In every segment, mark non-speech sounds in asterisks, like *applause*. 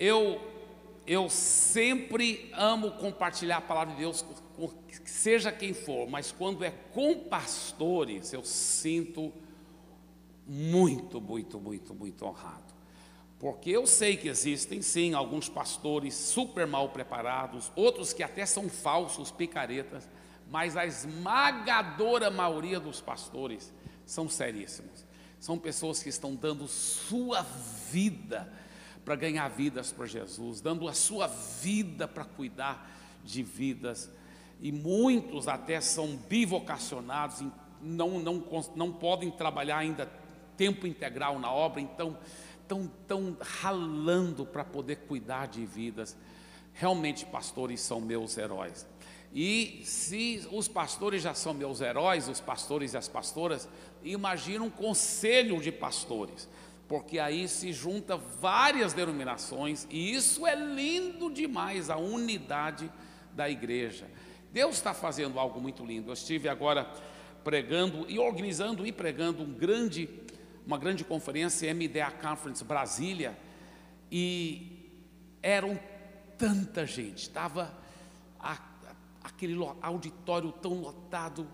eu eu sempre amo compartilhar a palavra de Deus seja quem for, mas quando é com pastores, eu sinto muito, muito, muito, muito honrado. Porque eu sei que existem sim alguns pastores super mal preparados, outros que até são falsos, picaretas, mas a esmagadora maioria dos pastores são seríssimos. São pessoas que estão dando sua vida para ganhar vidas para Jesus, dando a sua vida para cuidar de vidas. E muitos até são bivocacionados, não, não, não podem trabalhar ainda tempo integral na obra, então estão tão ralando para poder cuidar de vidas. Realmente, pastores são meus heróis. E se os pastores já são meus heróis, os pastores e as pastoras, imagina um conselho de pastores, porque aí se junta várias denominações, e isso é lindo demais, a unidade da igreja. Deus está fazendo algo muito lindo. Eu estive agora pregando e organizando e pregando um grande uma grande conferência, MDA Conference Brasília, e eram tanta gente, estava aquele auditório tão lotado,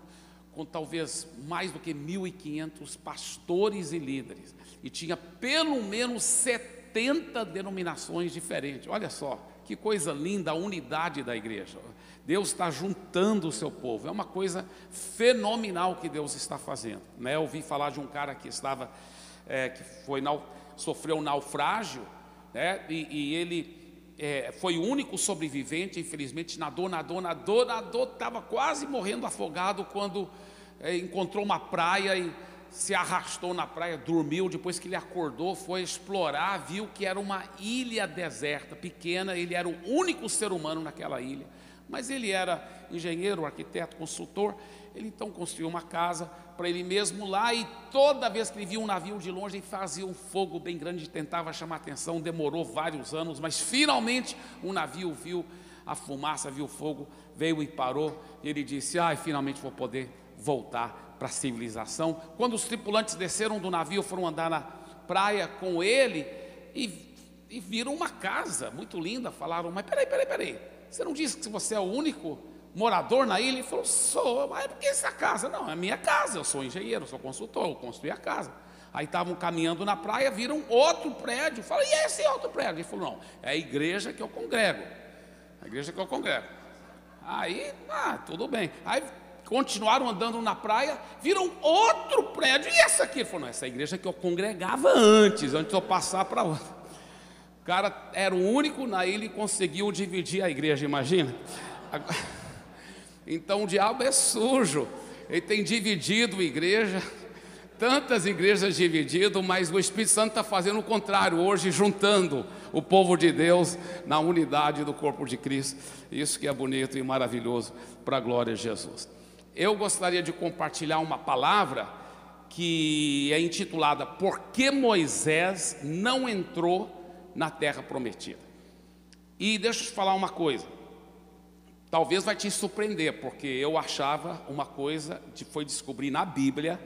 com talvez mais do que 1.500 pastores e líderes, e tinha pelo menos 70 denominações diferentes. Olha só, que coisa linda a unidade da igreja. Deus está juntando o seu povo. É uma coisa fenomenal que Deus está fazendo. Né? Eu ouvi falar de um cara que estava, é, que foi sofreu um naufrágio, né? e, e ele é, foi o único sobrevivente, infelizmente, nadou, nadou, nadou, nadou, estava quase morrendo afogado quando é, encontrou uma praia e se arrastou na praia, dormiu. Depois que ele acordou, foi explorar, viu que era uma ilha deserta, pequena. Ele era o único ser humano naquela ilha. Mas ele era engenheiro, arquiteto, consultor. Ele então construiu uma casa para ele mesmo lá e toda vez que ele via um navio de longe, ele fazia um fogo bem grande, tentava chamar atenção. Demorou vários anos, mas finalmente um navio viu a fumaça, viu o fogo, veio e parou. E ele disse: Ai, finalmente vou poder voltar para a civilização. Quando os tripulantes desceram do navio, foram andar na praia com ele e, e viram uma casa muito linda. Falaram: Mas peraí, peraí, peraí. Você não disse que você é o único morador na ilha? Ele falou, sou, mas por que essa casa? Não, é minha casa, eu sou engenheiro, sou consultor, eu construí a casa. Aí estavam caminhando na praia, viram outro prédio. Falei, e esse outro prédio? Ele falou, não, é a igreja que eu congrego. A igreja que eu congrego. Aí, ah, tudo bem. Aí continuaram andando na praia, viram outro prédio. E essa aqui? Ele falou, não, essa é igreja que eu congregava antes, antes de eu passar para outra cara era o único na ilha e conseguiu dividir a igreja, imagina? *laughs* Então o diabo é sujo, ele tem dividido a igreja, tantas igrejas divididas, mas o Espírito Santo está fazendo o contrário hoje, juntando o povo de Deus na unidade do corpo de Cristo. Isso que é bonito e maravilhoso para a glória de Jesus. Eu gostaria de compartilhar uma palavra que é intitulada Por que Moisés não entrou na terra prometida. E deixa eu te falar uma coisa. Talvez vai te surpreender, porque eu achava uma coisa, foi descobrir na Bíblia,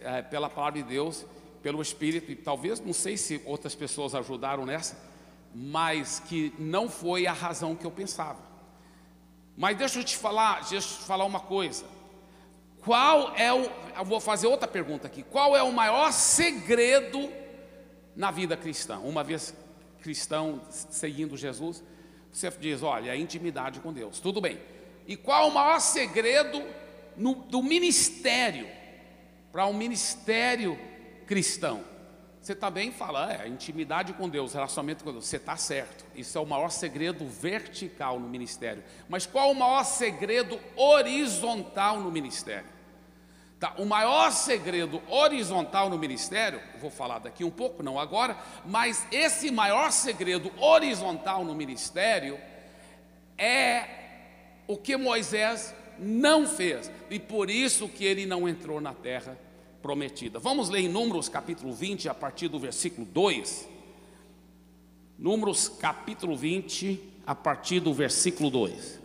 é, pela palavra de Deus, pelo Espírito, e talvez, não sei se outras pessoas ajudaram nessa, mas que não foi a razão que eu pensava. Mas deixa eu te falar, deixa eu te falar uma coisa. Qual é o, eu vou fazer outra pergunta aqui. Qual é o maior segredo na vida cristã. Uma vez cristão seguindo Jesus, você diz: olha, a intimidade com Deus, tudo bem. E qual o maior segredo no, do ministério, para um ministério cristão? Você também fala, é, intimidade com Deus, relacionamento com Deus, você está certo, isso é o maior segredo vertical no ministério. Mas qual o maior segredo horizontal no ministério? Tá, o maior segredo horizontal no ministério, vou falar daqui um pouco, não agora, mas esse maior segredo horizontal no ministério é o que Moisés não fez, e por isso que ele não entrou na terra prometida. Vamos ler em Números capítulo 20, a partir do versículo 2. Números capítulo 20, a partir do versículo 2.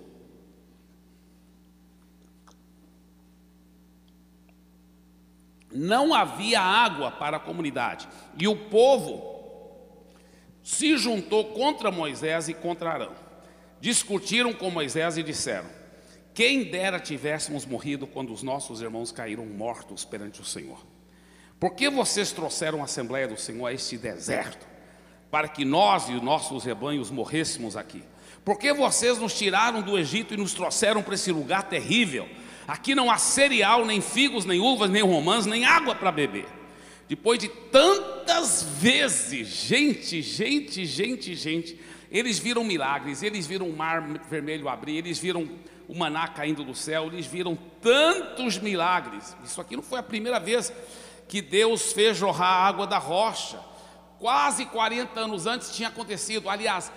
não havia água para a comunidade, e o povo se juntou contra Moisés e contra Arão. Discutiram com Moisés e disseram: Quem dera tivéssemos morrido quando os nossos irmãos caíram mortos perante o Senhor. Por que vocês trouxeram a Assembleia do Senhor a este deserto, para que nós e os nossos rebanhos morrêssemos aqui? Por que vocês nos tiraram do Egito e nos trouxeram para esse lugar terrível? Aqui não há cereal, nem figos, nem uvas, nem romãs, nem água para beber. Depois de tantas vezes, gente, gente, gente, gente, eles viram milagres, eles viram o mar vermelho abrir, eles viram o maná caindo do céu, eles viram tantos milagres. Isso aqui não foi a primeira vez que Deus fez jorrar água da rocha. Quase 40 anos antes tinha acontecido. Aliás,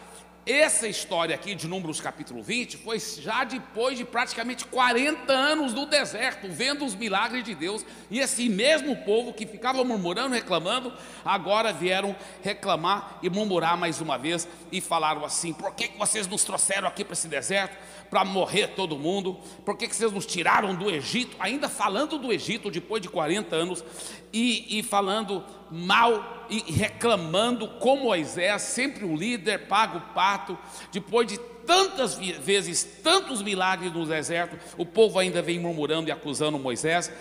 essa história aqui de Números capítulo 20 foi já depois de praticamente 40 anos no deserto, vendo os milagres de Deus, e esse mesmo povo que ficava murmurando, reclamando, agora vieram reclamar e murmurar mais uma vez e falaram assim: por que, que vocês nos trouxeram aqui para esse deserto? Para morrer todo mundo? Por que, que vocês nos tiraram do Egito? Ainda falando do Egito depois de 40 anos e, e falando mal e reclamando com Moisés, sempre o líder paga o pato, depois de tantas vezes, tantos milagres no deserto, o povo ainda vem murmurando e acusando Moisés.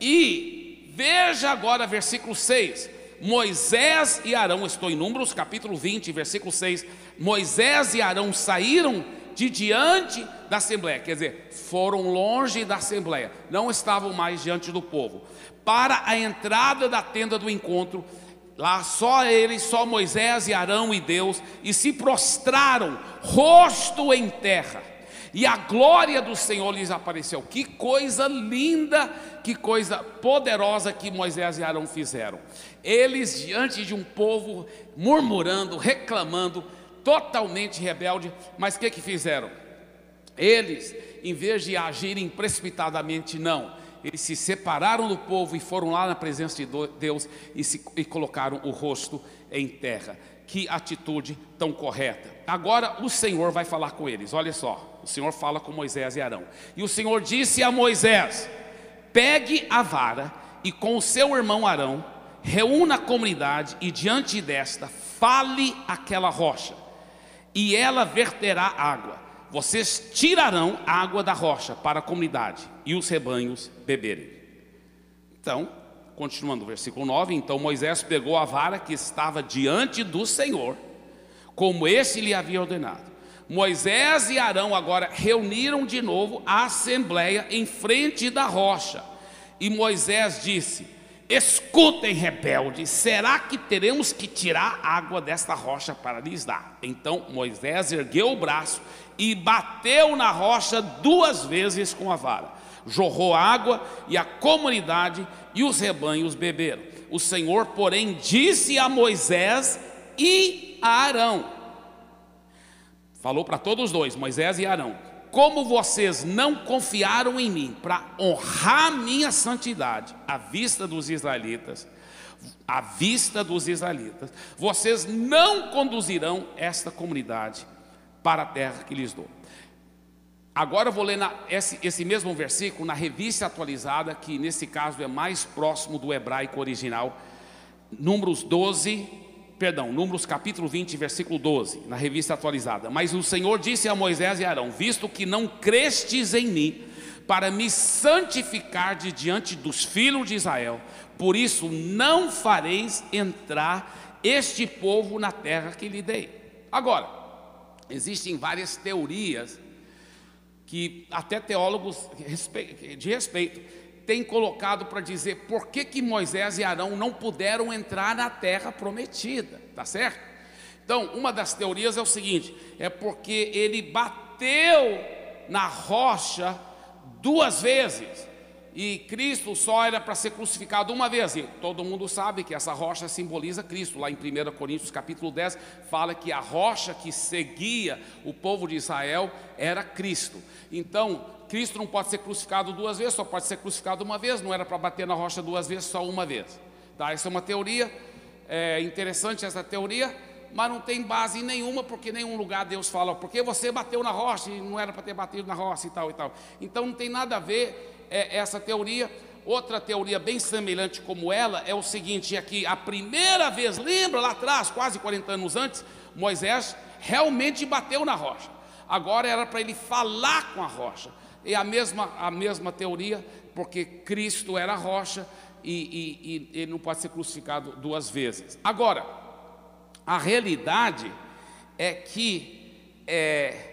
E veja agora versículo 6. Moisés e Arão, estou em Números capítulo 20, versículo 6. Moisés e Arão saíram de diante da assembleia, quer dizer, foram longe da assembleia, não estavam mais diante do povo, para a entrada da tenda do encontro Lá só eles, só Moisés e Arão e Deus, e se prostraram, rosto em terra. E a glória do Senhor lhes apareceu. Que coisa linda, que coisa poderosa que Moisés e Arão fizeram. Eles, diante de um povo murmurando, reclamando, totalmente rebelde, mas o que, que fizeram? Eles, em vez de agirem precipitadamente, não eles se separaram do povo e foram lá na presença de Deus e, se, e colocaram o rosto em terra. Que atitude tão correta. Agora o Senhor vai falar com eles. Olha só, o Senhor fala com Moisés e Arão. E o Senhor disse a Moisés: Pegue a vara e com o seu irmão Arão, reúna a comunidade e diante desta fale aquela rocha, e ela verterá água vocês tirarão água da rocha para a comunidade e os rebanhos beberem. Então, continuando o versículo 9: Então Moisés pegou a vara que estava diante do Senhor, como esse lhe havia ordenado. Moisés e Arão agora reuniram de novo a assembleia em frente da rocha. E Moisés disse: Escutem, rebeldes, será que teremos que tirar água desta rocha para lhes dar? Então Moisés ergueu o braço e bateu na rocha duas vezes com a vara. Jorrou água e a comunidade e os rebanhos beberam. O Senhor, porém, disse a Moisés e a Arão: Falou para todos dois, Moisés e Arão: Como vocês não confiaram em mim para honrar minha santidade à vista dos israelitas, à vista dos israelitas, vocês não conduzirão esta comunidade para a terra que lhes dou. Agora eu vou ler na, esse, esse mesmo versículo na revista atualizada, que nesse caso é mais próximo do hebraico original, Números 12, perdão, Números capítulo 20, versículo 12, na revista atualizada. Mas o Senhor disse a Moisés e Arão: Visto que não crestes em mim, para me santificar de diante dos filhos de Israel, por isso não fareis entrar este povo na terra que lhe dei. Agora, Existem várias teorias que até teólogos de respeito têm colocado para dizer por que, que Moisés e Arão não puderam entrar na terra prometida, tá certo? Então, uma das teorias é o seguinte: é porque ele bateu na rocha duas vezes e Cristo só era para ser crucificado uma vez. E todo mundo sabe que essa rocha simboliza Cristo. Lá em 1 Coríntios capítulo 10 fala que a rocha que seguia o povo de Israel era Cristo. Então, Cristo não pode ser crucificado duas vezes, só pode ser crucificado uma vez. Não era para bater na rocha duas vezes, só uma vez. Tá? Essa é uma teoria é interessante essa teoria, mas não tem base nenhuma, porque nenhum lugar Deus fala, porque você bateu na rocha e não era para ter batido na rocha e tal e tal. Então não tem nada a ver é, essa teoria. outra teoria bem semelhante como ela é o seguinte: é que a primeira vez, lembra lá atrás, quase 40 anos antes, Moisés realmente bateu na rocha. Agora era para ele falar com a rocha. É a mesma, a mesma teoria, porque Cristo era a rocha e, ele não pode ser crucificado duas vezes. Agora, a realidade é que é,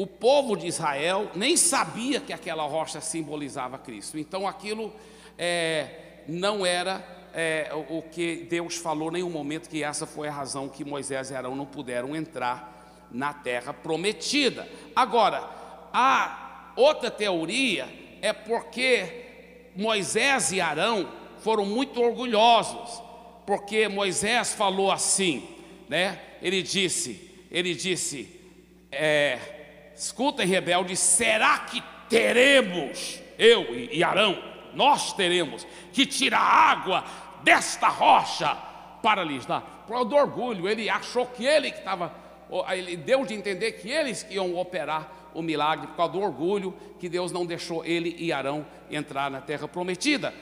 o povo de Israel nem sabia que aquela rocha simbolizava Cristo. Então aquilo é, não era é, o que Deus falou em nenhum momento que essa foi a razão que Moisés e Arão não puderam entrar na terra prometida. Agora, a outra teoria é porque Moisés e Arão foram muito orgulhosos, porque Moisés falou assim, né? Ele disse, ele disse, é, escutem rebeldes, será que teremos eu e Arão nós teremos que tirar água desta rocha para lhes dar. Por do orgulho, ele achou que ele que estava, ele deu de entender que eles iam operar o milagre por causa do orgulho que Deus não deixou ele e Arão entrar na terra prometida.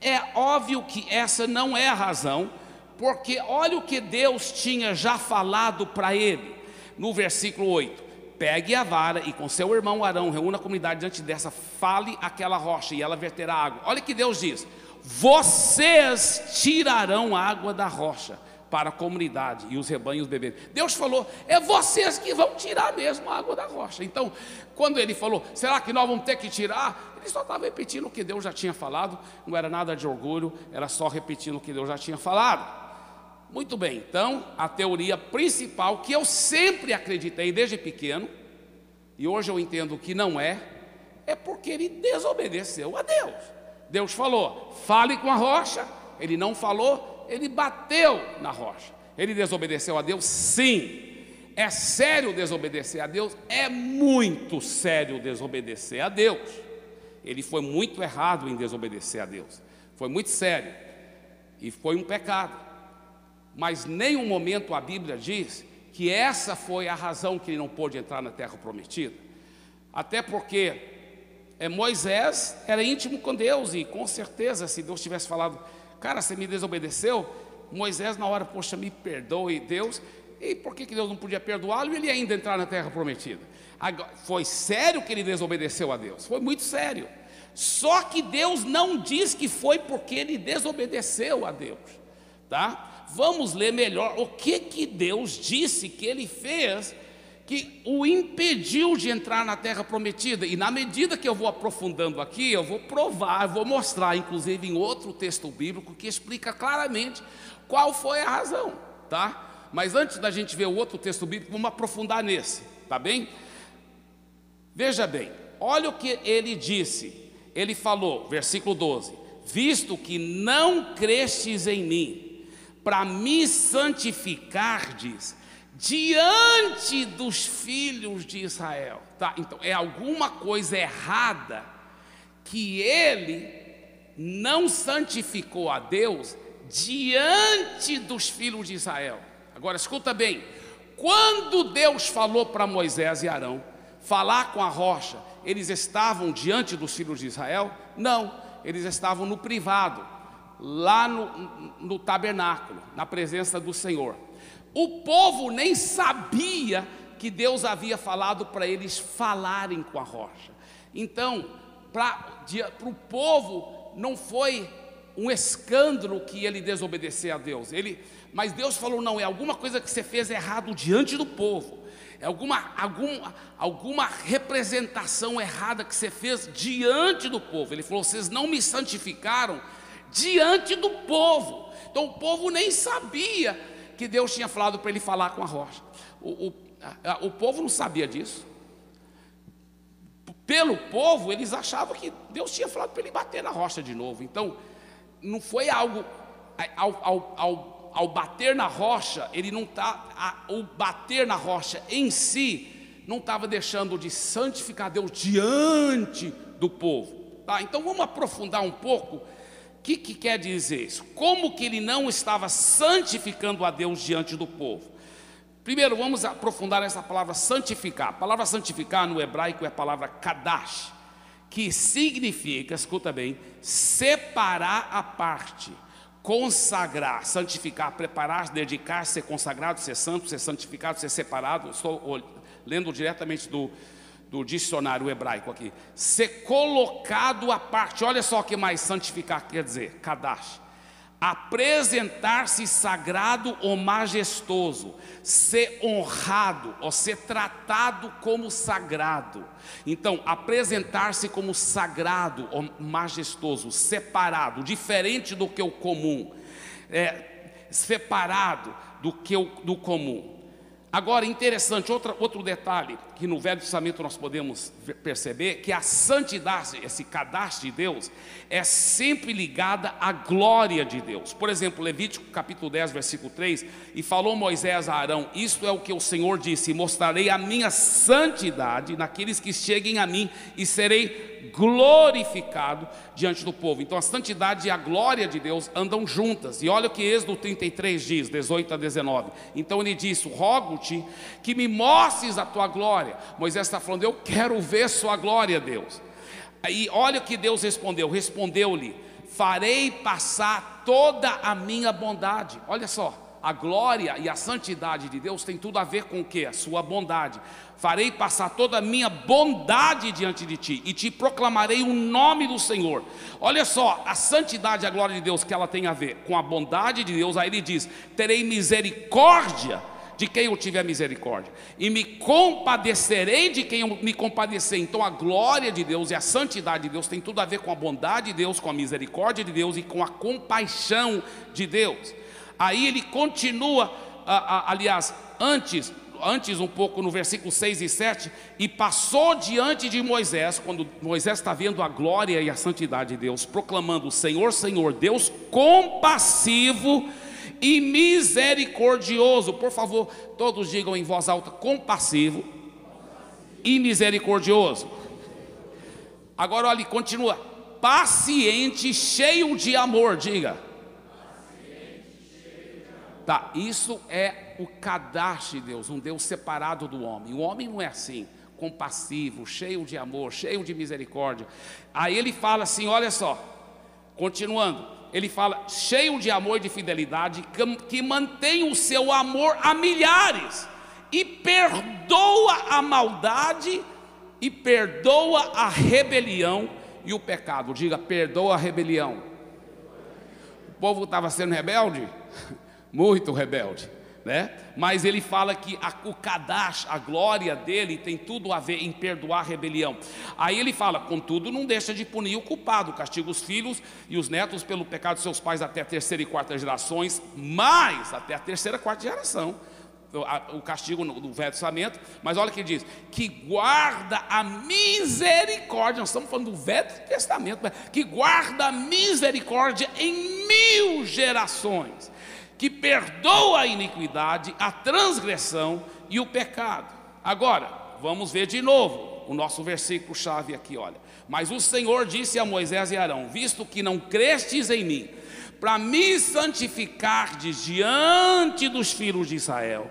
É óbvio que essa não é a razão, porque olha o que Deus tinha já falado para ele no versículo 8: pegue a vara e com seu irmão Arão, reúna a comunidade diante dessa, fale aquela rocha e ela verterá água. Olha que Deus diz: vocês tirarão água da rocha para a comunidade e os rebanhos beberem. Deus falou: é vocês que vão tirar mesmo a água da rocha. Então, quando ele falou, será que nós vamos ter que tirar? Ele só estava repetindo o que Deus já tinha falado, não era nada de orgulho, era só repetindo o que Deus já tinha falado. Muito bem, então a teoria principal que eu sempre acreditei desde pequeno, e hoje eu entendo que não é, é porque ele desobedeceu a Deus. Deus falou, fale com a rocha, ele não falou, ele bateu na rocha. Ele desobedeceu a Deus? Sim. É sério desobedecer a Deus? É muito sério desobedecer a Deus. Ele foi muito errado em desobedecer a Deus. Foi muito sério. E foi um pecado mas nenhum momento a Bíblia diz que essa foi a razão que ele não pôde entrar na terra prometida. Até porque é, Moisés era íntimo com Deus e com certeza se Deus tivesse falado, cara, você me desobedeceu, Moisés na hora, poxa, me perdoe Deus, e por que, que Deus não podia perdoá-lo e ele ainda entrar na terra prometida? Foi sério que ele desobedeceu a Deus, foi muito sério. Só que Deus não diz que foi porque ele desobedeceu a Deus, tá? Vamos ler melhor o que, que Deus disse que ele fez que o impediu de entrar na terra prometida. E na medida que eu vou aprofundando aqui, eu vou provar, eu vou mostrar, inclusive em outro texto bíblico, que explica claramente qual foi a razão, tá? Mas antes da gente ver o outro texto bíblico, vamos aprofundar nesse, tá bem? Veja bem, olha o que ele disse. Ele falou, versículo 12: Visto que não crestes em mim, para me santificardes diante dos filhos de Israel. Tá? Então é alguma coisa errada que ele não santificou a Deus diante dos filhos de Israel. Agora escuta bem, quando Deus falou para Moisés e Arão falar com a rocha, eles estavam diante dos filhos de Israel? Não, eles estavam no privado lá no, no tabernáculo, na presença do Senhor. O povo nem sabia que Deus havia falado para eles falarem com a rocha. Então, para o povo, não foi um escândalo que ele desobedecer a Deus. Ele, mas Deus falou: não, é alguma coisa que você fez errado diante do povo. É alguma, alguma, alguma representação errada que você fez diante do povo. Ele falou: vocês não me santificaram diante do povo. Então o povo nem sabia que Deus tinha falado para ele falar com a rocha. O, o, a, o povo não sabia disso. Pelo povo, eles achavam que Deus tinha falado para ele bater na rocha de novo. Então, não foi algo. Ao, ao, ao, ao bater na rocha, ele não está. O bater na rocha em si não estava deixando de santificar Deus diante do povo. Tá? Então vamos aprofundar um pouco que, que quer dizer isso? Como que ele não estava santificando a Deus diante do povo? Primeiro, vamos aprofundar essa palavra santificar. A palavra santificar no hebraico é a palavra kadash, que significa, escuta bem, separar a parte, consagrar, santificar, preparar, dedicar, ser consagrado, ser santo, ser santificado, ser separado. Estou lendo diretamente do, do dicionário hebraico aqui. Ser colocado à parte. Olha só o que mais santificar quer dizer, kadash apresentar-se sagrado ou majestoso, ser honrado ou ser tratado como sagrado. Então, apresentar-se como sagrado ou majestoso, separado, diferente do que o comum, é, separado do que o do comum. Agora, interessante, outra, outro detalhe que no Velho Testamento nós podemos perceber, que a santidade, esse cadastro de Deus, é sempre ligada à glória de Deus. Por exemplo, Levítico capítulo 10, versículo 3, e falou Moisés a Arão, isto é o que o Senhor disse, mostrarei a minha santidade naqueles que cheguem a mim e serei glorificado diante do povo. Então a santidade e a glória de Deus andam juntas. E olha o que Êxodo 33 diz, 18 a 19. Então ele disse: Rogo-te que me mostres a tua glória. Moisés está falando: Eu quero ver sua glória, Deus. E olha o que Deus respondeu: Respondeu-lhe: Farei passar toda a minha bondade. Olha só a glória e a santidade de Deus tem tudo a ver com o que? A sua bondade. Farei passar toda a minha bondade diante de ti e te proclamarei o nome do Senhor. Olha só, a santidade a glória de Deus que ela tem a ver com a bondade de Deus. Aí ele diz: terei misericórdia de quem eu tiver misericórdia, e me compadecerei de quem eu me compadecer. Então a glória de Deus e a santidade de Deus tem tudo a ver com a bondade de Deus, com a misericórdia de Deus e com a compaixão de Deus. Aí ele continua, aliás, antes, antes um pouco no versículo 6 e 7, e passou diante de Moisés, quando Moisés está vendo a glória e a santidade de Deus, proclamando: Senhor, Senhor, Deus compassivo e misericordioso. Por favor, todos digam em voz alta: compassivo e misericordioso. Agora, olhe, continua: paciente, cheio de amor, diga Tá, isso é o cadastro de Deus, um Deus separado do homem. O homem não é assim, compassivo, cheio de amor, cheio de misericórdia. Aí ele fala assim: olha só, continuando, ele fala, cheio de amor e de fidelidade, que, mantém o seu amor a milhares, e perdoa a maldade, e perdoa a rebelião e o pecado. Diga, perdoa a rebelião. O povo estava sendo rebelde? *laughs* muito rebelde, né? Mas ele fala que a, o Kadash, a glória dele, tem tudo a ver em perdoar a rebelião. Aí ele fala, contudo, não deixa de punir o culpado, castiga os filhos e os netos pelo pecado de seus pais até a terceira e quarta gerações, mas até a terceira e quarta geração o castigo do Velho Testamento, mas olha o que ele diz: que guarda a misericórdia, nós estamos falando do Velho Testamento, que guarda a misericórdia em mil gerações que perdoa a iniquidade, a transgressão e o pecado. Agora, vamos ver de novo o nosso versículo chave aqui, olha. Mas o Senhor disse a Moisés e Arão: Visto que não crestes em mim, para me santificardes diante dos filhos de Israel,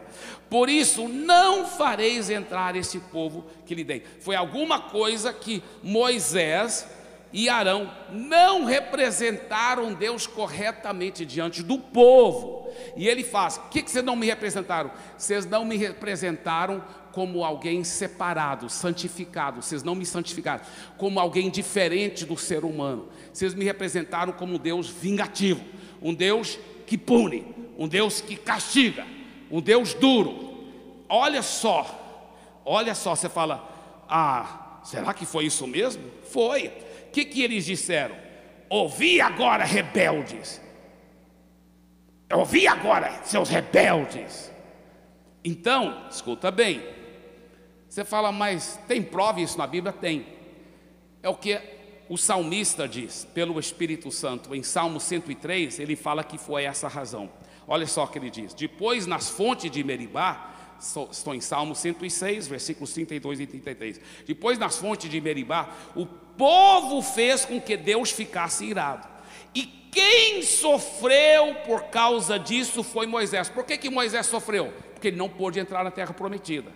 por isso não fareis entrar este povo que lhe dei. Foi alguma coisa que Moisés e Arão não representaram Deus corretamente diante do povo. E ele faz: O que, vocês não me representaram? Vocês não me representaram como alguém separado, santificado. Vocês não me santificaram como alguém diferente do ser humano. Vocês me representaram como um Deus vingativo, um Deus que pune, um Deus que castiga, um Deus duro. Olha só, olha só, você fala: Ah, será que foi isso mesmo? Foi que, que eles disseram? Ouvi agora, rebeldes. Ouvi agora, seus rebeldes. Então, escuta bem. Você fala, mas tem prova isso na Bíblia? Tem. É o que o salmista diz, pelo Espírito Santo, em Salmo 103, ele fala que foi essa razão. Olha só o que ele diz: Depois, nas fontes de Meribá, estou em Salmo 106, versículos 32 e 33. Depois, nas fontes de Meribá, o povo fez com que Deus ficasse irado. E quem sofreu por causa disso foi Moisés. Por que, que Moisés sofreu? Porque ele não pôde entrar na terra prometida.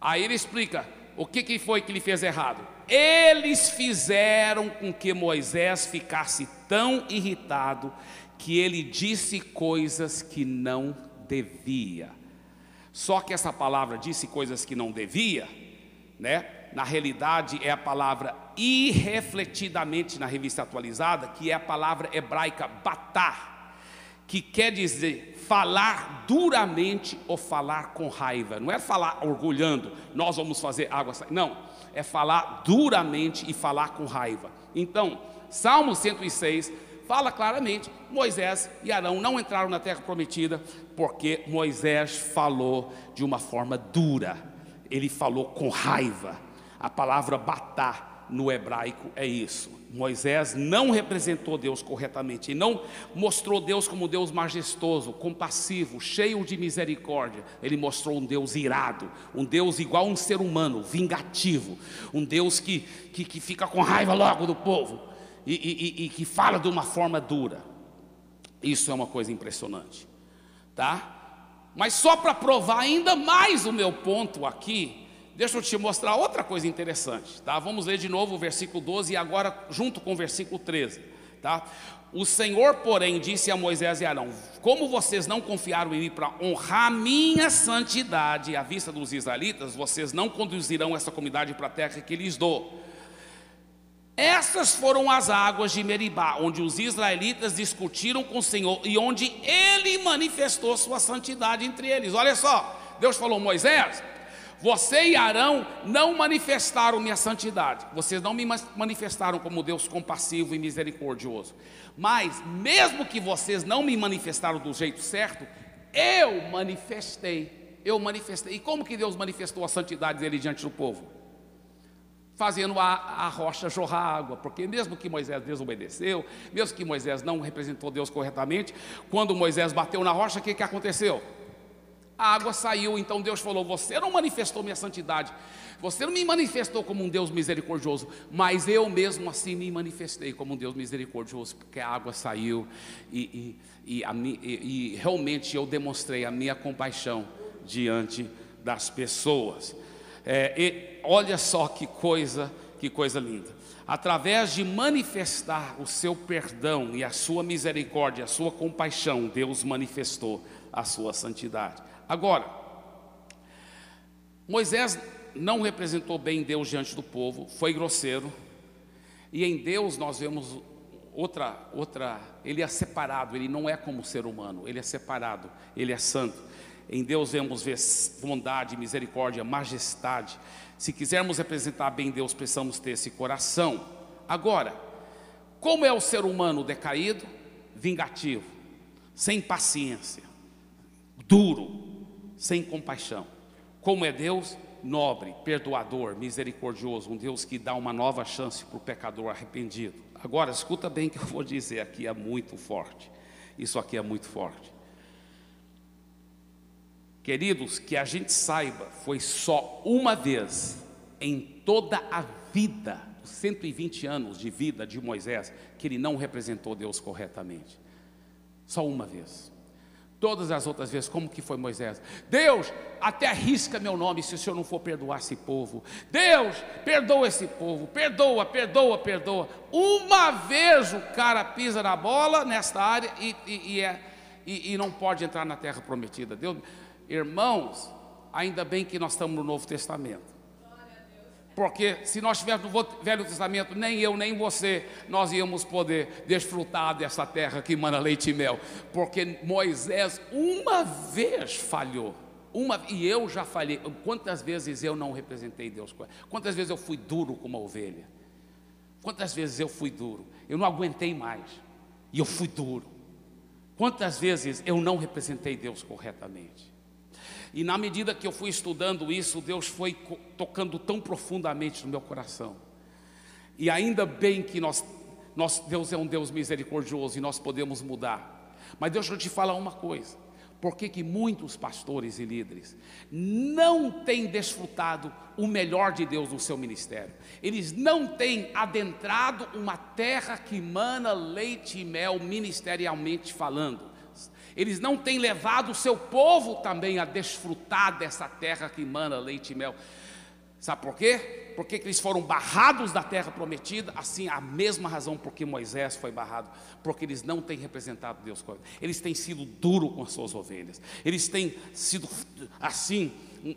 Aí ele explica: o que, que foi que ele fez errado? Eles fizeram com que Moisés ficasse tão irritado que ele disse coisas que não devia. Só que essa palavra disse coisas que não devia, né? Na realidade é a palavra irrefletidamente na revista atualizada, que é a palavra hebraica batar, que quer dizer falar duramente ou falar com raiva. Não é falar orgulhando, nós vamos fazer água sair. Não, é falar duramente e falar com raiva. Então, Salmo 106 fala claramente: Moisés e Arão não entraram na terra prometida porque Moisés falou de uma forma dura, ele falou com raiva. A palavra batar no hebraico é isso. Moisés não representou Deus corretamente, e não mostrou Deus como Deus majestoso, compassivo, cheio de misericórdia. Ele mostrou um Deus irado, um Deus igual a um ser humano, vingativo, um Deus que, que, que fica com raiva logo do povo e, e, e que fala de uma forma dura. Isso é uma coisa impressionante, tá? Mas só para provar ainda mais o meu ponto aqui, Deixa eu te mostrar outra coisa interessante, tá? Vamos ler de novo o versículo 12 e agora junto com o versículo 13, tá? O Senhor, porém, disse a Moisés e Arão: Como vocês não confiaram em mim para honrar minha santidade à vista dos israelitas, vocês não conduzirão essa comunidade para a terra que lhes dou. Essas foram as águas de Meribá, onde os israelitas discutiram com o Senhor e onde ele manifestou sua santidade entre eles. Olha só, Deus falou: Moisés, você e Arão não manifestaram minha santidade. Vocês não me manifestaram como Deus compassivo e misericordioso. Mas, mesmo que vocês não me manifestaram do jeito certo, eu manifestei. Eu manifestei. E como que Deus manifestou a santidade dele diante do povo? Fazendo a, a rocha jorrar água, porque mesmo que Moisés desobedeceu, mesmo que Moisés não representou Deus corretamente, quando Moisés bateu na rocha, o que, que aconteceu? a água saiu. Então Deus falou: Você não manifestou minha santidade, você não me manifestou como um Deus misericordioso, mas eu mesmo assim me manifestei como um Deus misericordioso, porque a água saiu e, e, e, a, e realmente eu demonstrei a minha compaixão diante das pessoas. É, olha só que coisa, que coisa linda. Através de manifestar o seu perdão e a sua misericórdia, a sua compaixão, Deus manifestou a sua santidade. Agora, Moisés não representou bem Deus diante do povo, foi grosseiro, e em Deus nós vemos outra, outra, ele é separado, ele não é como ser humano, ele é separado, ele é santo. Em Deus vemos bondade, misericórdia, majestade. Se quisermos representar bem Deus, precisamos ter esse coração. Agora, como é o ser humano decaído? Vingativo, sem paciência, duro, sem compaixão. Como é Deus? Nobre, perdoador, misericordioso, um Deus que dá uma nova chance para o pecador arrependido. Agora, escuta bem que eu vou dizer aqui, é muito forte. Isso aqui é muito forte. Queridos, que a gente saiba, foi só uma vez em toda a vida, 120 anos de vida de Moisés, que ele não representou Deus corretamente. Só uma vez. Todas as outras vezes, como que foi Moisés? Deus, até arrisca meu nome se o Senhor não for perdoar esse povo. Deus, perdoa esse povo, perdoa, perdoa, perdoa. Uma vez o cara pisa na bola nesta área e, e, e, é, e, não pode entrar na terra prometida. Deus, irmãos, ainda bem que nós estamos no Novo Testamento. Porque se nós estivéssemos no Velho Testamento, nem eu, nem você, nós íamos poder desfrutar dessa terra que emana leite e mel. Porque Moisés uma vez falhou. Uma, e eu já falhei. Quantas vezes eu não representei Deus? Quantas vezes eu fui duro como uma ovelha? Quantas vezes eu fui duro? Eu não aguentei mais. E eu fui duro. Quantas vezes eu não representei Deus corretamente? E na medida que eu fui estudando isso, Deus foi tocando tão profundamente no meu coração. E ainda bem que nós, nós, Deus é um Deus misericordioso e nós podemos mudar. Mas deixa eu te falar uma coisa. Por que, que muitos pastores e líderes não têm desfrutado o melhor de Deus no seu ministério? Eles não têm adentrado uma terra que mana leite e mel ministerialmente falando eles não têm levado o seu povo também a desfrutar dessa terra que emana leite e mel. Sabe por quê? Porque que eles foram barrados da terra prometida, assim a mesma razão por que Moisés foi barrado, porque eles não têm representado Deus, eles têm sido duro com as suas ovelhas, eles têm sido assim,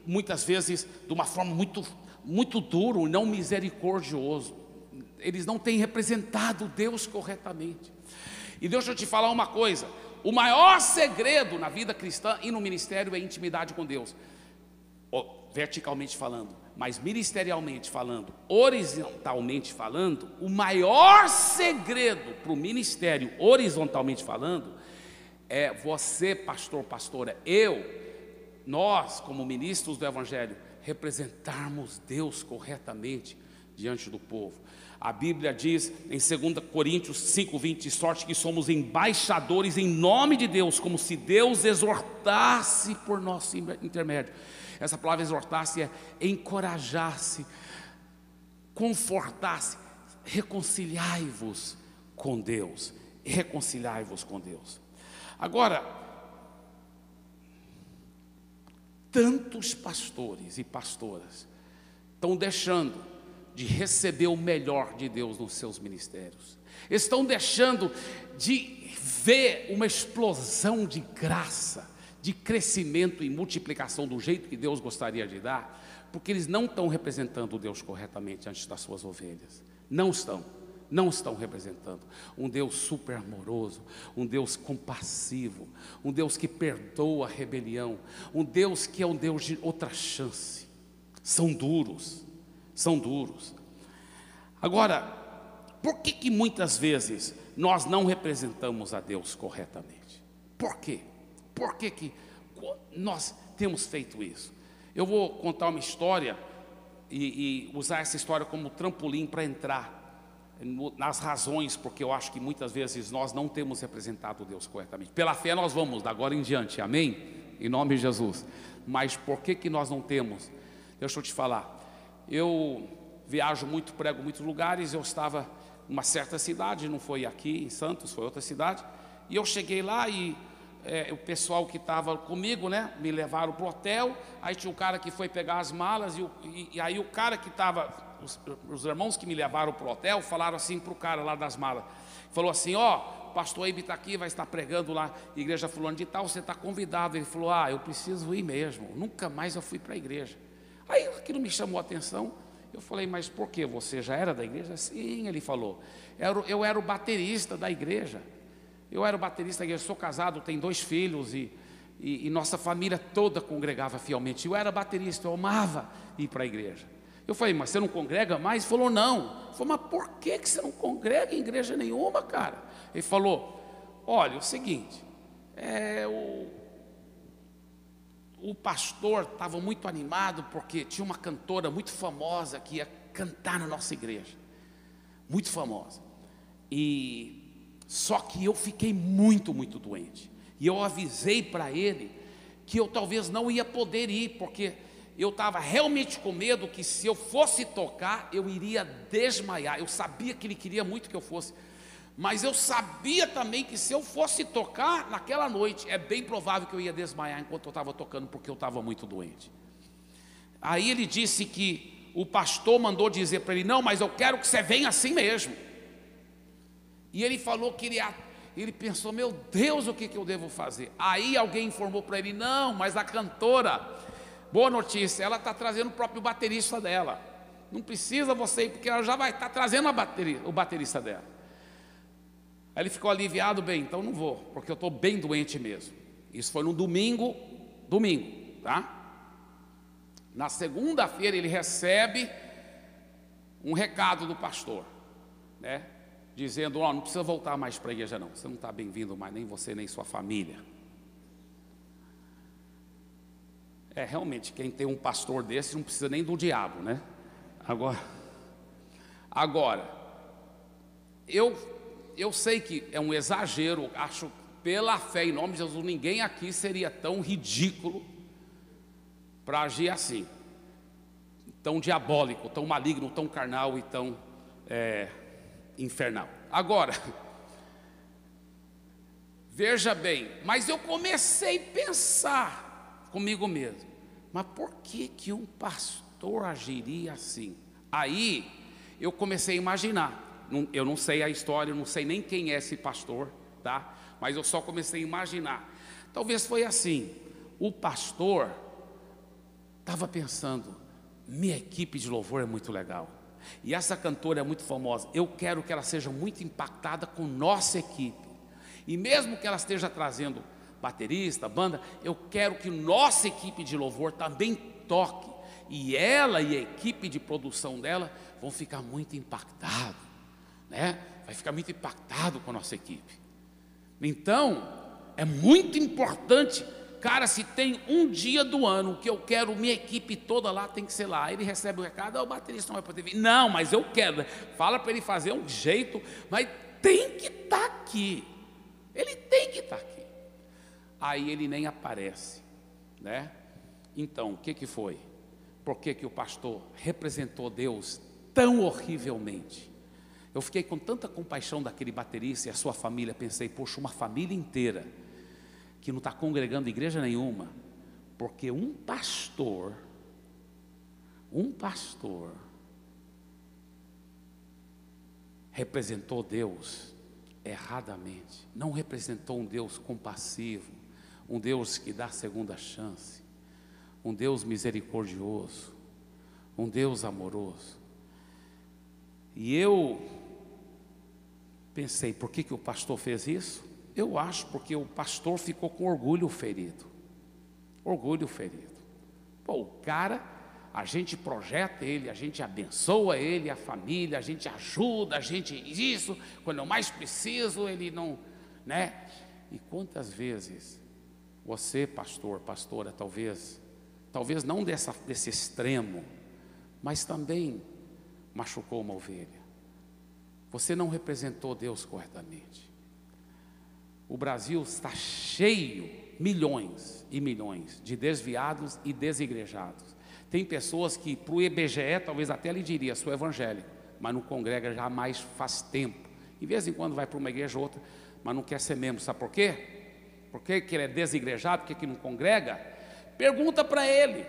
muitas vezes de uma forma muito, muito duro, não misericordioso, eles não têm representado Deus corretamente. E deixa eu te falar uma coisa: o maior segredo na vida cristã e no ministério é intimidade com Deus, verticalmente falando, mas ministerialmente falando, horizontalmente falando, o maior segredo para o ministério, horizontalmente falando, é você, pastor, pastora, eu, nós, como ministros do Evangelho, representarmos Deus corretamente diante do povo. A Bíblia diz em 2 Coríntios 5:20, de sorte que somos embaixadores em nome de Deus, como se Deus exortasse por nosso intermédio. Essa palavra exortasse é encorajar-se, confortar-se, reconciliai-vos com Deus, reconciliai-vos com Deus. Agora, tantos pastores e pastoras estão deixando de receber o melhor de Deus nos seus ministérios. Estão deixando de ver uma explosão de graça, de crescimento e multiplicação do jeito que Deus gostaria de dar, porque eles não estão representando Deus corretamente antes das suas ovelhas. Não estão, não estão representando um Deus super amoroso, um Deus compassivo, um Deus que perdoa a rebelião, um Deus que é um Deus de outra chance. São duros, são duros. Agora, por que que muitas vezes nós não representamos a Deus corretamente? Por quê? Por que que nós temos feito isso? Eu vou contar uma história e, e usar essa história como trampolim para entrar nas razões, porque eu acho que muitas vezes nós não temos representado Deus corretamente. Pela fé nós vamos, da agora em diante, amém? Em nome de Jesus. Mas por que que nós não temos? Deixa eu te falar. Eu viajo muito, prego muitos lugares. Eu estava em uma certa cidade, não foi aqui em Santos, foi outra cidade. E eu cheguei lá e é, o pessoal que estava comigo, né, me levaram para o hotel. Aí tinha um cara que foi pegar as malas, e, e, e aí o cara que estava, os, os, irmãos que me levaram para o hotel, falaram assim para o cara lá das malas: falou assim, ó, o pastor Ibe está aqui, vai estar pregando lá, igreja fulano de tal, você está convidado. Ele falou: ah, eu preciso ir mesmo, nunca mais eu fui para a igreja. Aí aquilo me chamou a atenção. Eu falei, mas por que? Você já era da igreja? Sim, ele falou. Eu era o baterista da igreja. Eu era o baterista da igreja. Sou casado, tenho dois filhos e, e, e nossa família toda congregava fielmente. Eu era baterista, eu amava ir para a igreja. Eu falei, mas você não congrega mais? Ele falou, não. Eu falei, mas por que, que você não congrega em igreja nenhuma, cara? Ele falou, olha, é o seguinte, é, o, o pastor estava muito animado porque tinha uma cantora muito famosa que ia cantar na nossa igreja, muito famosa. E só que eu fiquei muito, muito doente. E eu avisei para ele que eu talvez não ia poder ir, porque eu estava realmente com medo que se eu fosse tocar, eu iria desmaiar. Eu sabia que ele queria muito que eu fosse. Mas eu sabia também que se eu fosse tocar naquela noite, é bem provável que eu ia desmaiar enquanto eu estava tocando, porque eu estava muito doente. Aí ele disse que o pastor mandou dizer para ele: Não, mas eu quero que você venha assim mesmo. E ele falou que ele, ele pensou: Meu Deus, o que, que eu devo fazer? Aí alguém informou para ele: Não, mas a cantora, boa notícia, ela está trazendo o próprio baterista dela. Não precisa você ir, porque ela já vai estar tá trazendo bateria, o baterista dela. Aí ele ficou aliviado, bem, então não vou, porque eu estou bem doente mesmo. Isso foi no domingo, domingo, tá? Na segunda-feira ele recebe um recado do pastor, né? Dizendo, ó, oh, não precisa voltar mais para a igreja não, você não está bem-vindo mais, nem você, nem sua família. É, realmente, quem tem um pastor desse não precisa nem do diabo, né? Agora, agora, eu eu sei que é um exagero, acho pela fé, em nome de Jesus, ninguém aqui seria tão ridículo para agir assim, tão diabólico, tão maligno, tão carnal e tão é, infernal. Agora, *laughs* veja bem, mas eu comecei a pensar comigo mesmo, mas por que que um pastor pastor agiria assim. Aí eu comecei a imaginar. Eu não sei a história, eu não sei nem quem é esse pastor, tá? Mas eu só comecei a imaginar. Talvez foi assim. O pastor estava pensando: minha equipe de louvor é muito legal. E essa cantora é muito famosa. Eu quero que ela seja muito impactada com nossa equipe. E mesmo que ela esteja trazendo baterista, banda, eu quero que nossa equipe de louvor também toque. E ela e a equipe de produção dela vão ficar muito impactados, né? Vai ficar muito impactado com a nossa equipe. Então, é muito importante, cara, se tem um dia do ano que eu quero minha equipe toda lá, tem que ser lá. Ele recebe o recado, ah, o baterista não vai poder vir. Não, mas eu quero. Fala para ele fazer um jeito, mas tem que estar tá aqui. Ele tem que estar tá aqui. Aí ele nem aparece, né? Então, o que que foi? Por que que o pastor representou Deus tão horrivelmente? Eu fiquei com tanta compaixão daquele baterista e a sua família, pensei, poxa, uma família inteira que não está congregando igreja nenhuma, porque um pastor, um pastor, representou Deus erradamente, não representou um Deus compassivo, um Deus que dá segunda chance, um Deus misericordioso, um Deus amoroso. E eu pensei, por que, que o pastor fez isso? Eu acho porque o pastor ficou com orgulho ferido. Orgulho ferido. Pô, o cara, a gente projeta ele, a gente abençoa ele, a família, a gente ajuda, a gente isso, quando eu mais preciso, ele não, né? E quantas vezes você, pastor, pastora, talvez, talvez não dessa, desse extremo, mas também machucou uma ovelha. Você não representou Deus corretamente. O Brasil está cheio, milhões e milhões, de desviados e desigrejados. Tem pessoas que, para o IBGE, talvez até lhe diria, sou evangélico, mas não congrega jamais faz tempo. De vez em quando vai para uma igreja ou outra, mas não quer ser membro. Sabe por quê? Por que, ele é desigrejado? Por que não congrega? Pergunta para ele.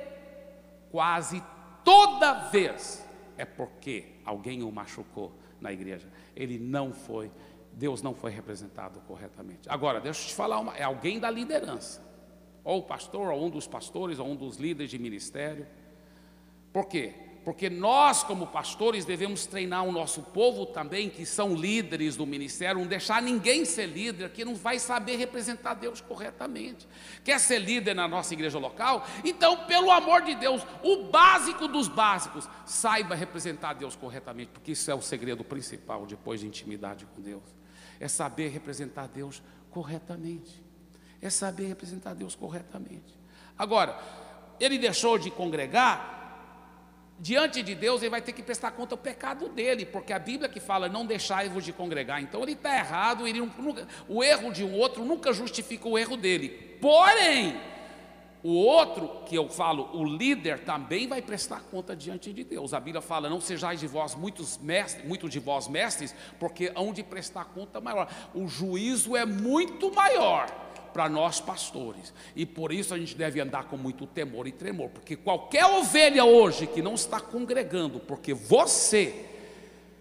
Quase toda vez é porque alguém o machucou na igreja. Ele não foi Deus não foi representado corretamente. Agora, deixa eu te falar, uma, é alguém da liderança, ou o pastor, ou um dos pastores, ou um dos líderes de ministério. Por quê? Porque nós, como pastores, devemos treinar o nosso povo também, que são líderes do ministério, não deixar ninguém ser líder que não vai saber representar Deus corretamente. Quer ser líder na nossa igreja local? Então, pelo amor de Deus, o básico dos básicos, saiba representar Deus corretamente, porque isso é o segredo principal depois de intimidade com Deus é saber representar Deus corretamente. É saber representar Deus corretamente. Agora, ele deixou de congregar, diante de Deus ele vai ter que prestar conta do pecado dele, porque a Bíblia que fala não deixai-vos de congregar, então ele está errado, ele nunca, o erro de um outro nunca justifica o erro dele. Porém, o outro, que eu falo, o líder, também vai prestar conta diante de Deus. A Bíblia fala: não sejais de vós muitos mestres, muito de vós mestres, porque hão de prestar conta maior. O juízo é muito maior para nós pastores. E por isso a gente deve andar com muito temor e tremor, porque qualquer ovelha hoje que não está congregando, porque você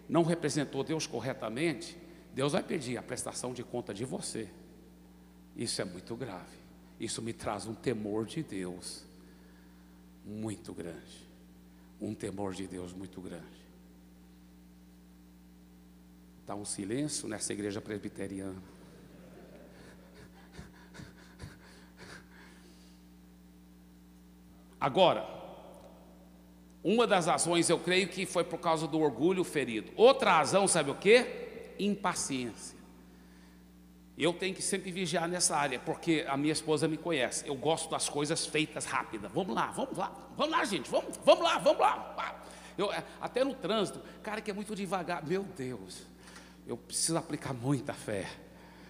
não representou Deus corretamente, Deus vai pedir a prestação de conta de você. Isso é muito grave. Isso me traz um temor de Deus muito grande. Um temor de Deus muito grande. Está um silêncio nessa igreja presbiteriana. Agora, uma das razões eu creio que foi por causa do orgulho ferido. Outra razão, sabe o que? Impaciência. Eu tenho que sempre vigiar nessa área, porque a minha esposa me conhece. Eu gosto das coisas feitas rápidas. Vamos lá, vamos lá, vamos lá, gente, vamos, vamos lá, vamos lá. Eu, é, até no trânsito, cara que é muito devagar, meu Deus, eu preciso aplicar muita fé.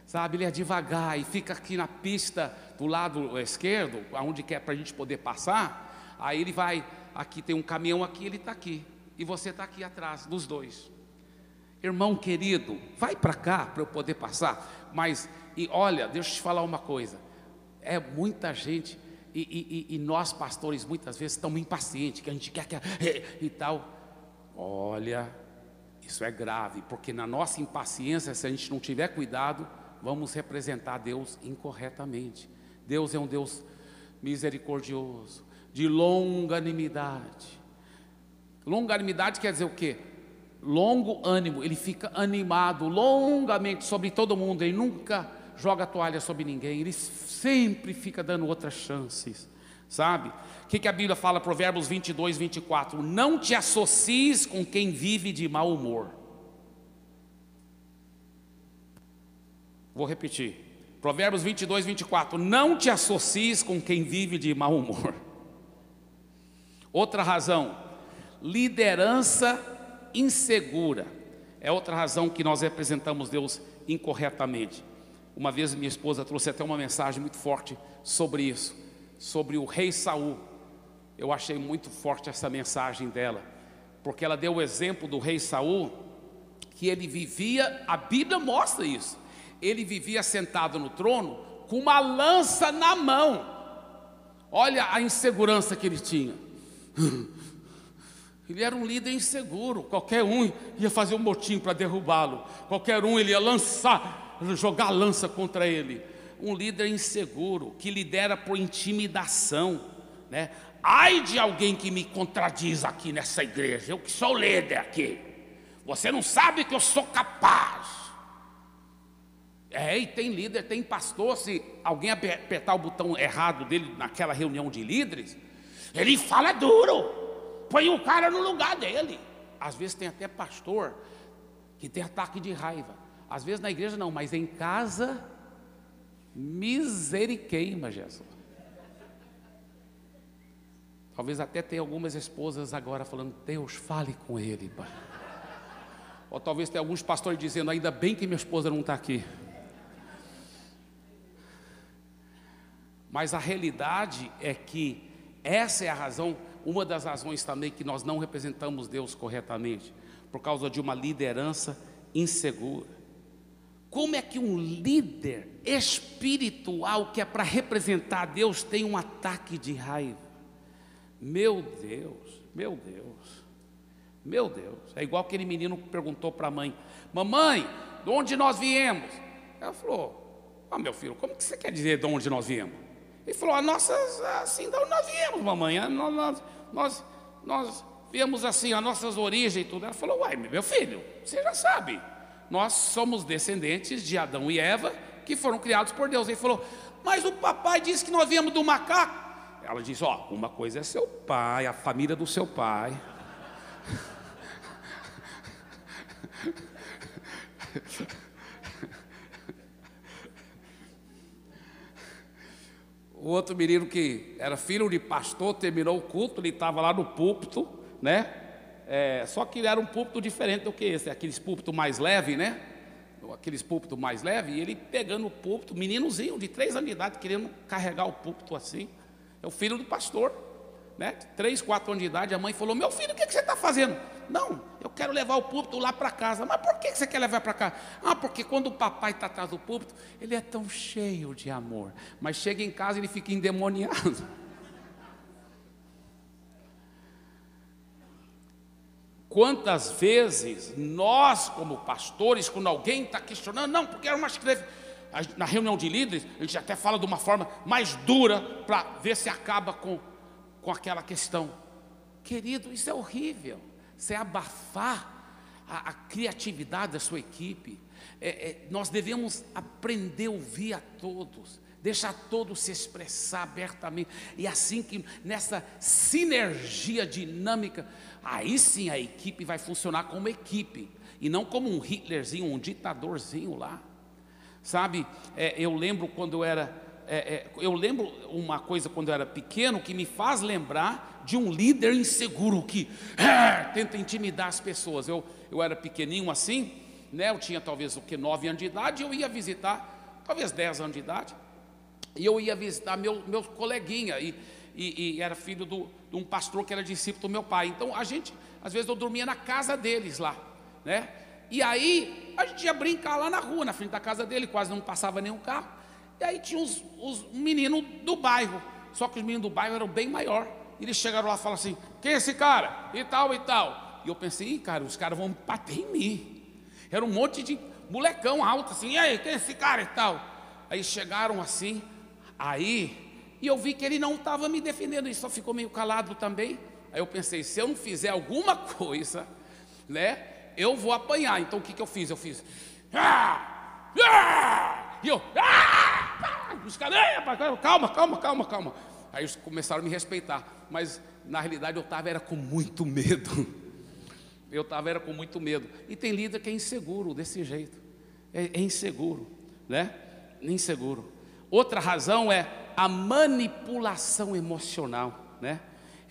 Sabe, ele é devagar e fica aqui na pista do lado esquerdo, aonde quer para a gente poder passar. Aí ele vai, aqui tem um caminhão aqui, ele está aqui. E você está aqui atrás, dos dois. Irmão querido, vai para cá para eu poder passar. Mas, e olha, deixa eu te falar uma coisa: é muita gente E, e, e, nós, pastores, muitas vezes estamos impacientes, que a gente quer que. *laughs* e tal. Olha, isso é grave, porque na nossa impaciência, se a gente não tiver cuidado, vamos representar Deus incorretamente. Deus é um Deus misericordioso, de longanimidade. Longanimidade quer dizer o quê? Longo ânimo, ele fica animado longamente sobre todo mundo, ele nunca joga toalha sobre ninguém, ele sempre fica dando outras chances, sabe? O que, que a Bíblia fala, Provérbios 22, 24? Não te associes com quem vive de mau humor. Vou repetir. Provérbios 22, 24. Não te associes com quem vive de mau humor. Outra razão, liderança insegura. É outra razão que nós representamos Deus incorretamente. Uma vez minha esposa trouxe até uma mensagem muito forte sobre isso, sobre o rei Saul. Eu achei muito forte essa mensagem dela, porque ela deu o exemplo do rei Saul, que ele vivia, a Bíblia mostra isso ele vivia sentado no trono com uma lança na mão. Olha a insegurança que ele tinha. Ele era um líder inseguro. Qualquer um ia fazer um motim para derrubá-lo. Qualquer um ele ia lançar, jogar lança contra ele. Um líder inseguro que lidera por intimidação, né? Ai de alguém que me contradiz aqui nessa igreja. Eu que sou líder aqui. Você não sabe que eu sou capaz. É, e tem líder, tem pastor, se alguém apertar o botão errado dele naquela reunião de líderes, ele fala duro, põe o cara no lugar dele. Às vezes tem até pastor que tem ataque de raiva. Às vezes na igreja não, mas em casa, miseriqueima, Jesus. Talvez até tenha algumas esposas agora falando, Deus, fale com ele, pai. Ou talvez tenha alguns pastores dizendo, ainda bem que minha esposa não está aqui. Mas a realidade é que essa é a razão, uma das razões também que nós não representamos Deus corretamente, por causa de uma liderança insegura. Como é que um líder espiritual que é para representar Deus tem um ataque de raiva? Meu Deus, meu Deus, meu Deus. É igual aquele menino que perguntou para a mãe: Mamãe, de onde nós viemos? Ela falou: Ah, meu filho, como que você quer dizer de onde nós viemos? Ele falou: a nossas, assim, de onde nós viemos, mamãe? Nós, nós, nós, nós viemos assim, as nossas origens e tudo. Ela falou: uai, meu filho, você já sabe. Nós somos descendentes de Adão e Eva, que foram criados por Deus. Ele falou: mas o papai disse que nós viemos do macaco. Ela disse: ó, uma coisa é seu pai, a família do seu pai. *laughs* O outro menino que era filho de pastor, terminou o culto, ele estava lá no púlpito, né? É, só que era um púlpito diferente do que esse, aqueles púlpito mais leve, né? Aqueles púlpito mais leve, e ele pegando o púlpito, meninozinho de três anos de idade, querendo carregar o púlpito assim. É o filho do pastor, né? Três, quatro anos de idade, a mãe falou: Meu filho, o que, que você está fazendo? Não, eu quero levar o púlpito lá para casa. Mas por que você quer levar para cá? Ah, porque quando o papai está atrás do púlpito, ele é tão cheio de amor. Mas chega em casa e ele fica endemoniado. *laughs* Quantas vezes nós, como pastores, quando alguém está questionando, não, porque era uma escreve. Na reunião de líderes, a gente até fala de uma forma mais dura para ver se acaba com, com aquela questão. Querido, isso é horrível você abafar a, a criatividade da sua equipe. É, é, nós devemos aprender a ouvir a todos, deixar todos se expressar abertamente, e assim que nessa sinergia dinâmica, aí sim a equipe vai funcionar como equipe, e não como um Hitlerzinho, um ditadorzinho lá. Sabe, é, eu lembro quando eu era é, é, eu lembro uma coisa quando eu era pequeno que me faz lembrar de um líder inseguro que é, tenta intimidar as pessoas. Eu, eu era pequenininho assim, né? Eu tinha talvez o que nove anos de idade. Eu ia visitar, talvez dez anos de idade, e eu ia visitar meu meu coleguinha e, e, e era filho do, de um pastor que era discípulo do meu pai. Então a gente, às vezes eu dormia na casa deles lá, né? E aí a gente ia brincar lá na rua, na frente da casa dele, quase não passava nenhum carro. E aí tinha os, os meninos do bairro, só que os meninos do bairro eram bem maior. Eles chegaram lá e falaram assim: quem é esse cara? E tal, e tal. E eu pensei, cara, os caras vão bater em mim. Era um monte de molecão alto assim, e aí, quem é esse cara e tal? Aí chegaram assim, aí, e eu vi que ele não estava me defendendo, ele só ficou meio calado também. Aí eu pensei, se eu não fizer alguma *laughs* coisa, né, eu vou apanhar. Então o que, que eu fiz? Eu fiz, ah, ah, e eu, ah, os caras, calma, calma, calma, calma. Aí eles começaram a me respeitar, mas na realidade eu estava era com muito medo. *laughs* Eu estava era com muito medo. E tem líder que é inseguro desse jeito. É, é inseguro, né? Inseguro. Outra razão é a manipulação emocional, né?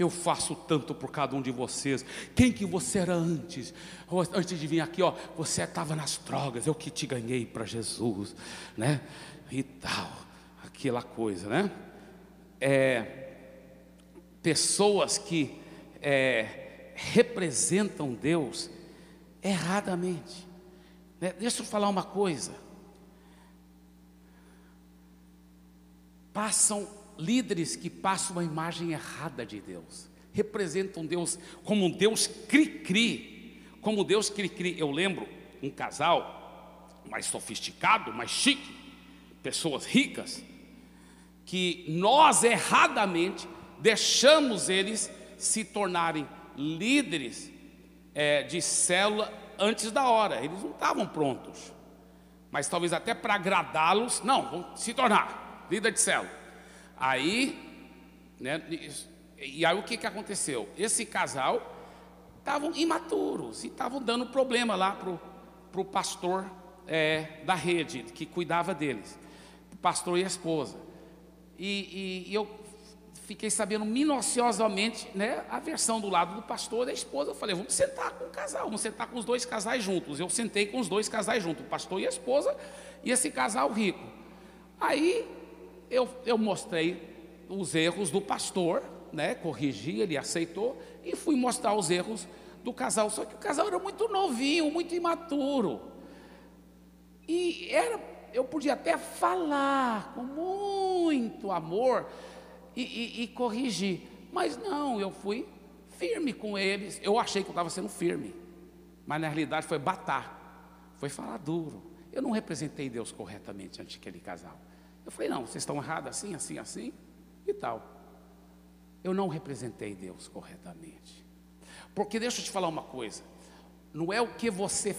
Eu faço tanto por cada um de vocês. Quem que você era antes? Antes de vir aqui, ó, você estava nas drogas, eu que te ganhei para Jesus, né? E tal, aquela coisa, né? É, pessoas que é, representam Deus erradamente. Né? Deixa eu falar uma coisa. Passam líderes que passam uma imagem errada de Deus, representam Deus como um Deus cri-cri, como Deus cri-cri. Eu lembro um casal mais sofisticado, mais chique, pessoas ricas, que nós erradamente deixamos eles se tornarem líderes é, de célula antes da hora, eles não estavam prontos, mas talvez até para agradá-los, não, vão se tornar líder de célula. Aí, né, e aí o que, que aconteceu? Esse casal estavam imaturos e estavam dando problema lá para o pastor é, da rede que cuidava deles, o pastor e a esposa. E, e, e eu fiquei sabendo minuciosamente né, a versão do lado do pastor e da esposa. Eu falei, vamos sentar com o casal, vamos sentar com os dois casais juntos. Eu sentei com os dois casais juntos, o pastor e a esposa, e esse casal rico. Aí eu, eu mostrei os erros do pastor, né, corrigi, ele aceitou, e fui mostrar os erros do casal. Só que o casal era muito novinho, muito imaturo. E era, eu podia até falar com muito amor, e, e, e corrigir. Mas não, eu fui firme com eles. Eu achei que eu estava sendo firme, mas na realidade foi batar, foi falar duro. Eu não representei Deus corretamente ante aquele casal. Eu falei, não, vocês estão errados assim, assim, assim e tal. Eu não representei Deus corretamente. Porque deixa eu te falar uma coisa: não é o que você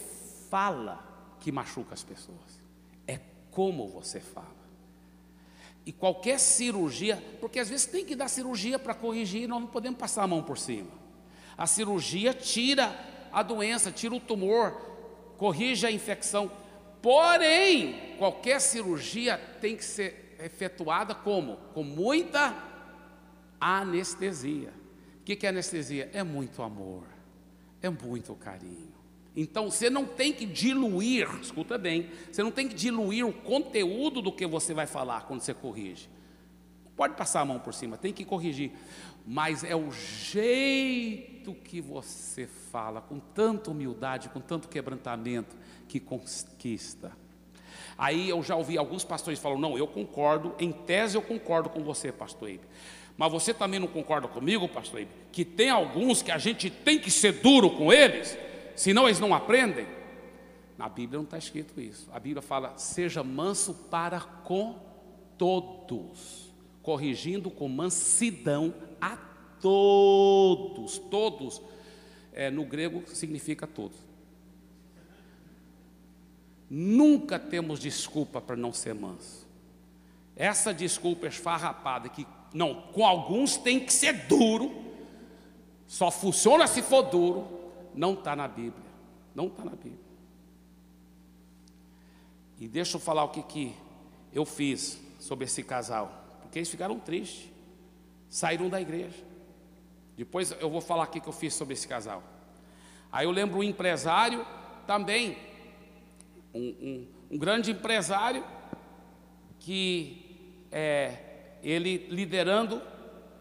fala que machuca as pessoas, é como você fala. E qualquer cirurgia, porque às vezes tem que dar cirurgia para corrigir, nós não podemos passar a mão por cima. A cirurgia tira a doença, tira o tumor, corrige a infecção. Porém, qualquer cirurgia tem que ser efetuada como? Com muita anestesia. O que é anestesia? É muito amor, é muito carinho. Então você não tem que diluir, escuta bem, você não tem que diluir o conteúdo do que você vai falar quando você corrige. Pode passar a mão por cima, tem que corrigir, mas é o jeito que você fala, com tanta humildade, com tanto quebrantamento, que conquista. Aí eu já ouvi alguns pastores falam: não, eu concordo, em tese eu concordo com você, pastor Ibe. Mas você também não concorda comigo, pastor Ibe, que tem alguns que a gente tem que ser duro com eles? senão eles não aprendem. Na Bíblia não está escrito isso. A Bíblia fala: seja manso para com todos, corrigindo com mansidão a todos. Todos, é, no grego significa todos. Nunca temos desculpa para não ser manso. Essa desculpa esfarrapada que não, com alguns tem que ser duro, só funciona se for duro, não está na Bíblia. Não está na Bíblia. E deixa eu falar o que, que eu fiz sobre esse casal. Porque eles ficaram tristes. Saíram da igreja. Depois eu vou falar o que, que eu fiz sobre esse casal. Aí eu lembro um empresário também. Um, um, um grande empresário que é, ele liderando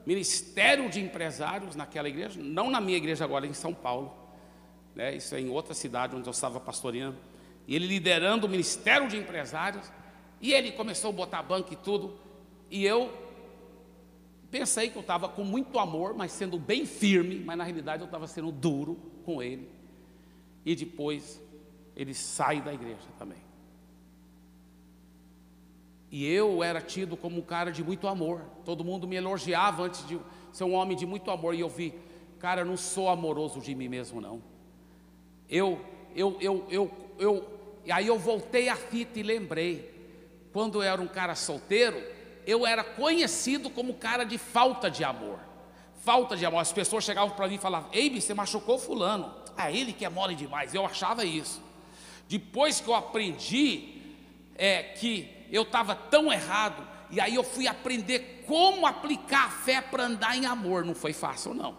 ministério de empresários naquela igreja, não na minha igreja agora, em São Paulo né, isso é em outra cidade onde eu estava pastoreando, e ele liderando o ministério de empresários, e ele começou a botar banco e tudo, e eu pensei que eu estava com muito amor, mas sendo bem firme, mas na realidade eu estava sendo duro com ele. E depois ele sai da igreja também. E eu era tido como um cara de muito amor. Todo mundo me elogiava antes de ser um homem de muito amor. E eu vi, cara, eu não sou amoroso de mim mesmo, não. Eu, eu, eu, eu, eu, e aí eu voltei a fita e lembrei. Quando eu era um cara solteiro, eu era conhecido como cara de falta de amor. Falta de amor. As pessoas chegavam para mim e falavam: Ei, você machucou Fulano. Ah, ele que é mole demais. Eu achava isso. Depois que eu aprendi é, que eu estava tão errado, e aí eu fui aprender como aplicar a fé para andar em amor. Não foi fácil, não.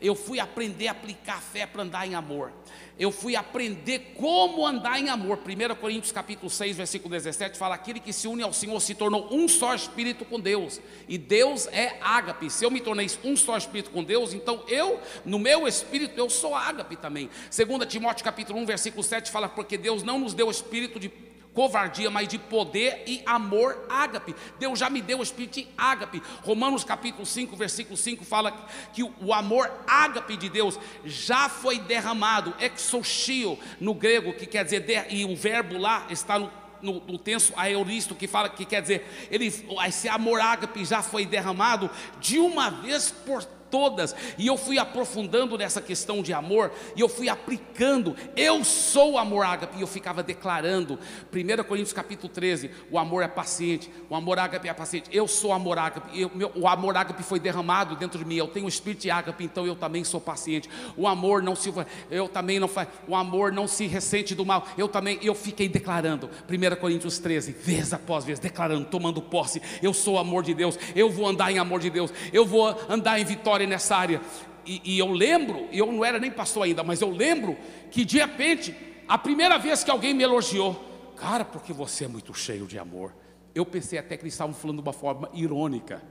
Eu fui aprender a aplicar a fé para andar em amor. Eu fui aprender como andar em amor. 1 Coríntios capítulo 6, versículo 17 fala: aquele que se une ao Senhor se tornou um só espírito com Deus. E Deus é ágape. Se eu me tornei um só espírito com Deus, então eu, no meu espírito, eu sou ágape também. 2 Timóteo capítulo 1, versículo 7 fala: porque Deus não nos deu espírito de covardia, mas de poder e amor ágape. Deus já me deu o espírito de ágape. Romanos capítulo 5, versículo 5 fala que o amor ágape de Deus já foi derramado, exoxio no grego, que quer dizer, e o verbo lá está no no, no tenso aeuristo que fala que quer dizer, ele, esse amor ágape já foi derramado de uma vez por todas, e eu fui aprofundando nessa questão de amor, e eu fui aplicando, eu sou amor ágape, e eu ficava declarando, 1 Coríntios capítulo 13, o amor é paciente, o amor ágape é paciente, eu sou amor ágape, eu, meu, o amor ágape foi derramado dentro de mim, eu tenho o espírito de ágape, então eu também sou paciente, o amor não se, eu também não o amor não se ressente do mal, eu também, eu fiquei declarando, 1 Coríntios 13, vez após vez, declarando, tomando posse, eu sou amor de Deus, eu vou andar em amor de Deus, eu vou andar em vitória nessa área. E, e eu lembro, eu não era nem pastor ainda, mas eu lembro que de repente, a primeira vez que alguém me elogiou, cara, porque você é muito cheio de amor. Eu pensei até que eles estavam falando de uma forma irônica,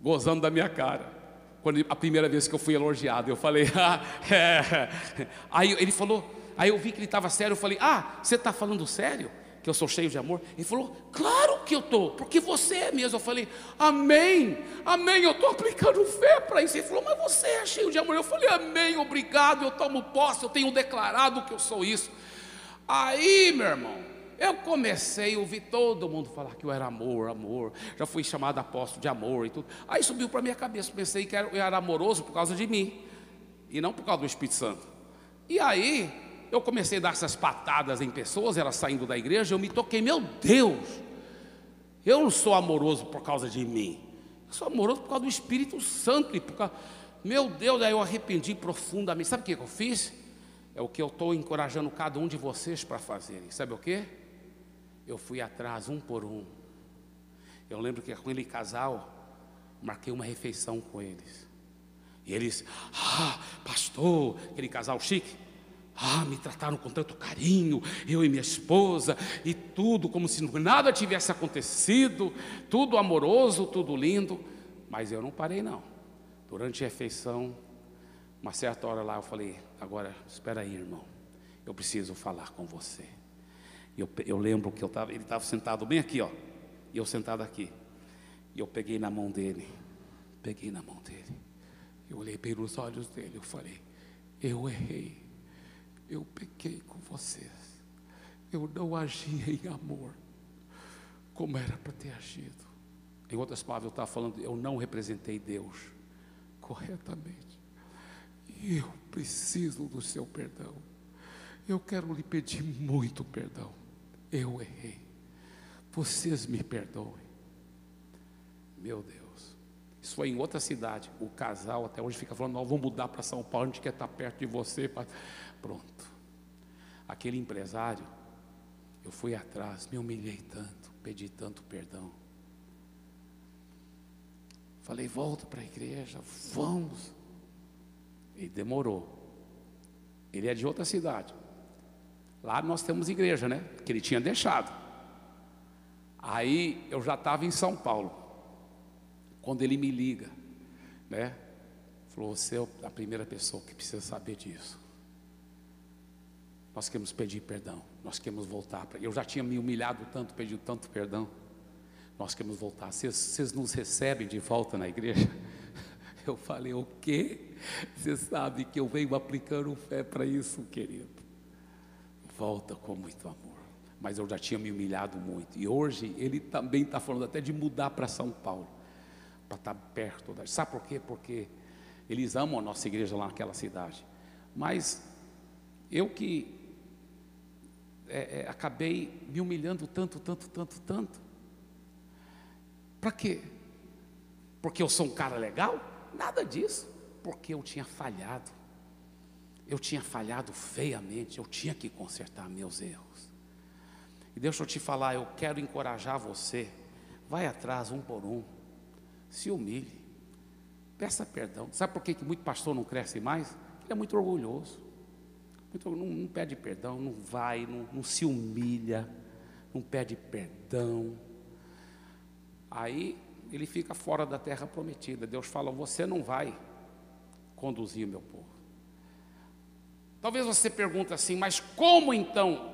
gozando da minha cara. Quando a primeira vez que eu fui elogiado, eu falei, *laughs* ah, é. Aí ele falou, aí eu vi que ele estava sério, eu falei, ah, você está falando sério? Que eu sou cheio de amor? Ele falou, claro que eu estou, porque você é mesmo. Eu falei, amém, amém, eu estou aplicando fé para isso. Ele falou, mas você é cheio de amor. Eu falei, amém, obrigado, eu tomo posse, eu tenho declarado que eu sou isso. Aí, meu irmão, eu comecei a ouvir todo mundo falar que eu era amor, amor. Já fui chamado apóstolo de amor e tudo. Aí subiu para minha cabeça, pensei que eu era amoroso por causa de mim, e não por causa do Espírito Santo. E aí, eu comecei a dar essas patadas em pessoas, elas saindo da igreja, eu me toquei, meu Deus, eu não sou amoroso por causa de mim, eu sou amoroso por causa do Espírito Santo, e por causa, meu Deus, aí eu arrependi profundamente. Sabe o que eu fiz? É o que eu estou encorajando cada um de vocês para fazerem. Sabe o que? Eu fui atrás um por um. Eu lembro que com aquele casal, marquei uma refeição com eles. E eles, ah, pastor, aquele casal chique. Ah, me trataram com tanto carinho, eu e minha esposa, e tudo como se nada tivesse acontecido, tudo amoroso, tudo lindo, mas eu não parei não. Durante a refeição, uma certa hora lá eu falei, agora espera aí, irmão, eu preciso falar com você. Eu, eu lembro que eu tava, ele estava sentado bem aqui, ó, e eu sentado aqui. E eu peguei na mão dele, peguei na mão dele, eu olhei pelos olhos dele, eu falei, eu errei eu pequei com vocês. Eu não agi em amor como era para ter agido. Em outras palavras, eu estava falando, eu não representei Deus corretamente. Eu preciso do seu perdão. Eu quero lhe pedir muito perdão. Eu errei. Vocês me perdoem. Meu Deus. Isso foi em outra cidade. O casal até hoje fica falando: nós vamos mudar para São Paulo, a gente quer estar perto de você. Pronto. Aquele empresário, eu fui atrás, me humilhei tanto, pedi tanto perdão. Falei, volta para a igreja, vamos. E demorou. Ele é de outra cidade. Lá nós temos igreja, né? Que ele tinha deixado. Aí eu já estava em São Paulo. Quando ele me liga, né? Falou, você é a primeira pessoa que precisa saber disso. Nós queremos pedir perdão, nós queremos voltar para. Eu já tinha me humilhado tanto, pedido tanto perdão. Nós queremos voltar. Vocês nos recebem de volta na igreja? *laughs* Eu falei, o quê? Você sabe que eu venho aplicando fé para isso, querido. Volta com muito amor. Mas eu já tinha me humilhado muito. E hoje ele também está falando até de mudar para São Paulo. Para estar tá perto da. Sabe por quê? Porque eles amam a nossa igreja lá naquela cidade. Mas eu que é, é, acabei me humilhando tanto, tanto, tanto, tanto. Para quê? Porque eu sou um cara legal? Nada disso. Porque eu tinha falhado. Eu tinha falhado feiamente. Eu tinha que consertar meus erros. E deixa eu te falar, eu quero encorajar você. Vai atrás um por um. Se humilhe. Peça perdão. Sabe por que, que muito pastor não cresce mais? Ele é muito orgulhoso. Muito, não, não, pede perdão, não vai, não, não se humilha, não pede perdão. Aí ele fica fora da terra prometida. Deus fala: Você não vai conduzir o meu povo. Talvez você pergunte assim, mas como então?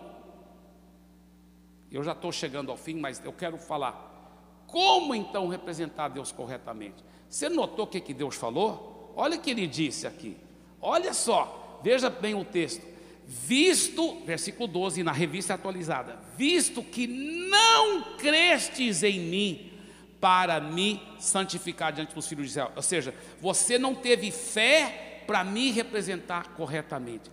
Eu já estou chegando ao fim, mas eu quero falar. Como então representar Deus corretamente? Você notou o que, que Deus falou? Olha o que ele disse aqui. Olha só, veja bem o texto. Visto, versículo 12, na revista atualizada, visto que não crestes em mim, para me santificar diante dos filhos de Israel. Ou seja, você não teve fé para me representar corretamente.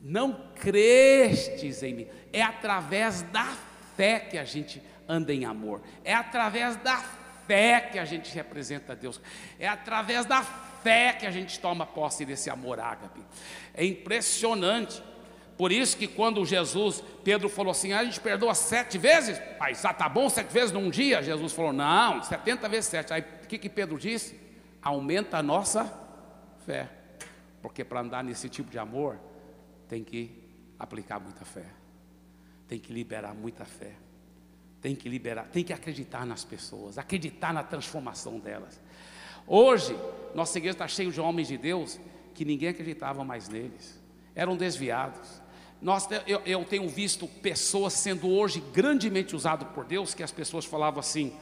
Não crestes em mim. É através da fé que a gente anda em amor. É através da fé que a gente representa Deus. É através da fé que a gente toma posse desse amor ágape. É impressionante. Por isso que quando Jesus, Pedro falou assim, ah, a gente perdoa sete vezes, mas já tá bom sete vezes num dia, Jesus falou, não, setenta vezes sete. Aí o que, que Pedro disse? Aumenta a nossa fé. Porque para andar nesse tipo de amor, tem que aplicar muita fé. Tem que liberar muita fé. Tem que liberar, tem que acreditar nas pessoas, acreditar na transformação delas. Hoje, nossa igreja está cheia de homens de Deus que ninguém acreditava mais neles, eram desviados, nós, eu, eu tenho visto pessoas sendo hoje grandemente usadas por Deus, que as pessoas falavam assim,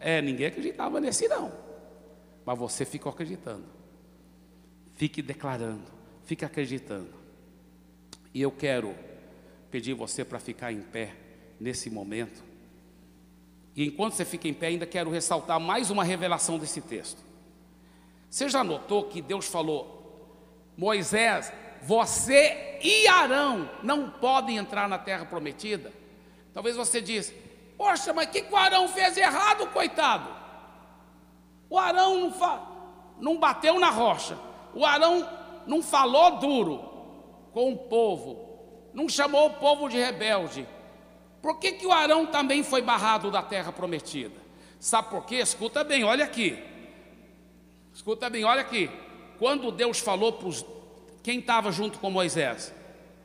é, ninguém acreditava nesse não, mas você ficou acreditando, fique declarando, fique acreditando, e eu quero pedir você para ficar em pé nesse momento, e enquanto você fica em pé, ainda quero ressaltar mais uma revelação desse texto. Você já notou que Deus falou, Moisés, você e Arão não podem entrar na terra prometida. Talvez você diz, poxa, mas o que, que o Arão fez errado, coitado? O Arão não, fa... não bateu na rocha, o Arão não falou duro com o povo, não chamou o povo de rebelde. Por que, que o Arão também foi barrado da terra prometida? Sabe por quê? Escuta bem, olha aqui. Escuta bem, olha aqui. Quando Deus falou para os quem estava junto com Moisés?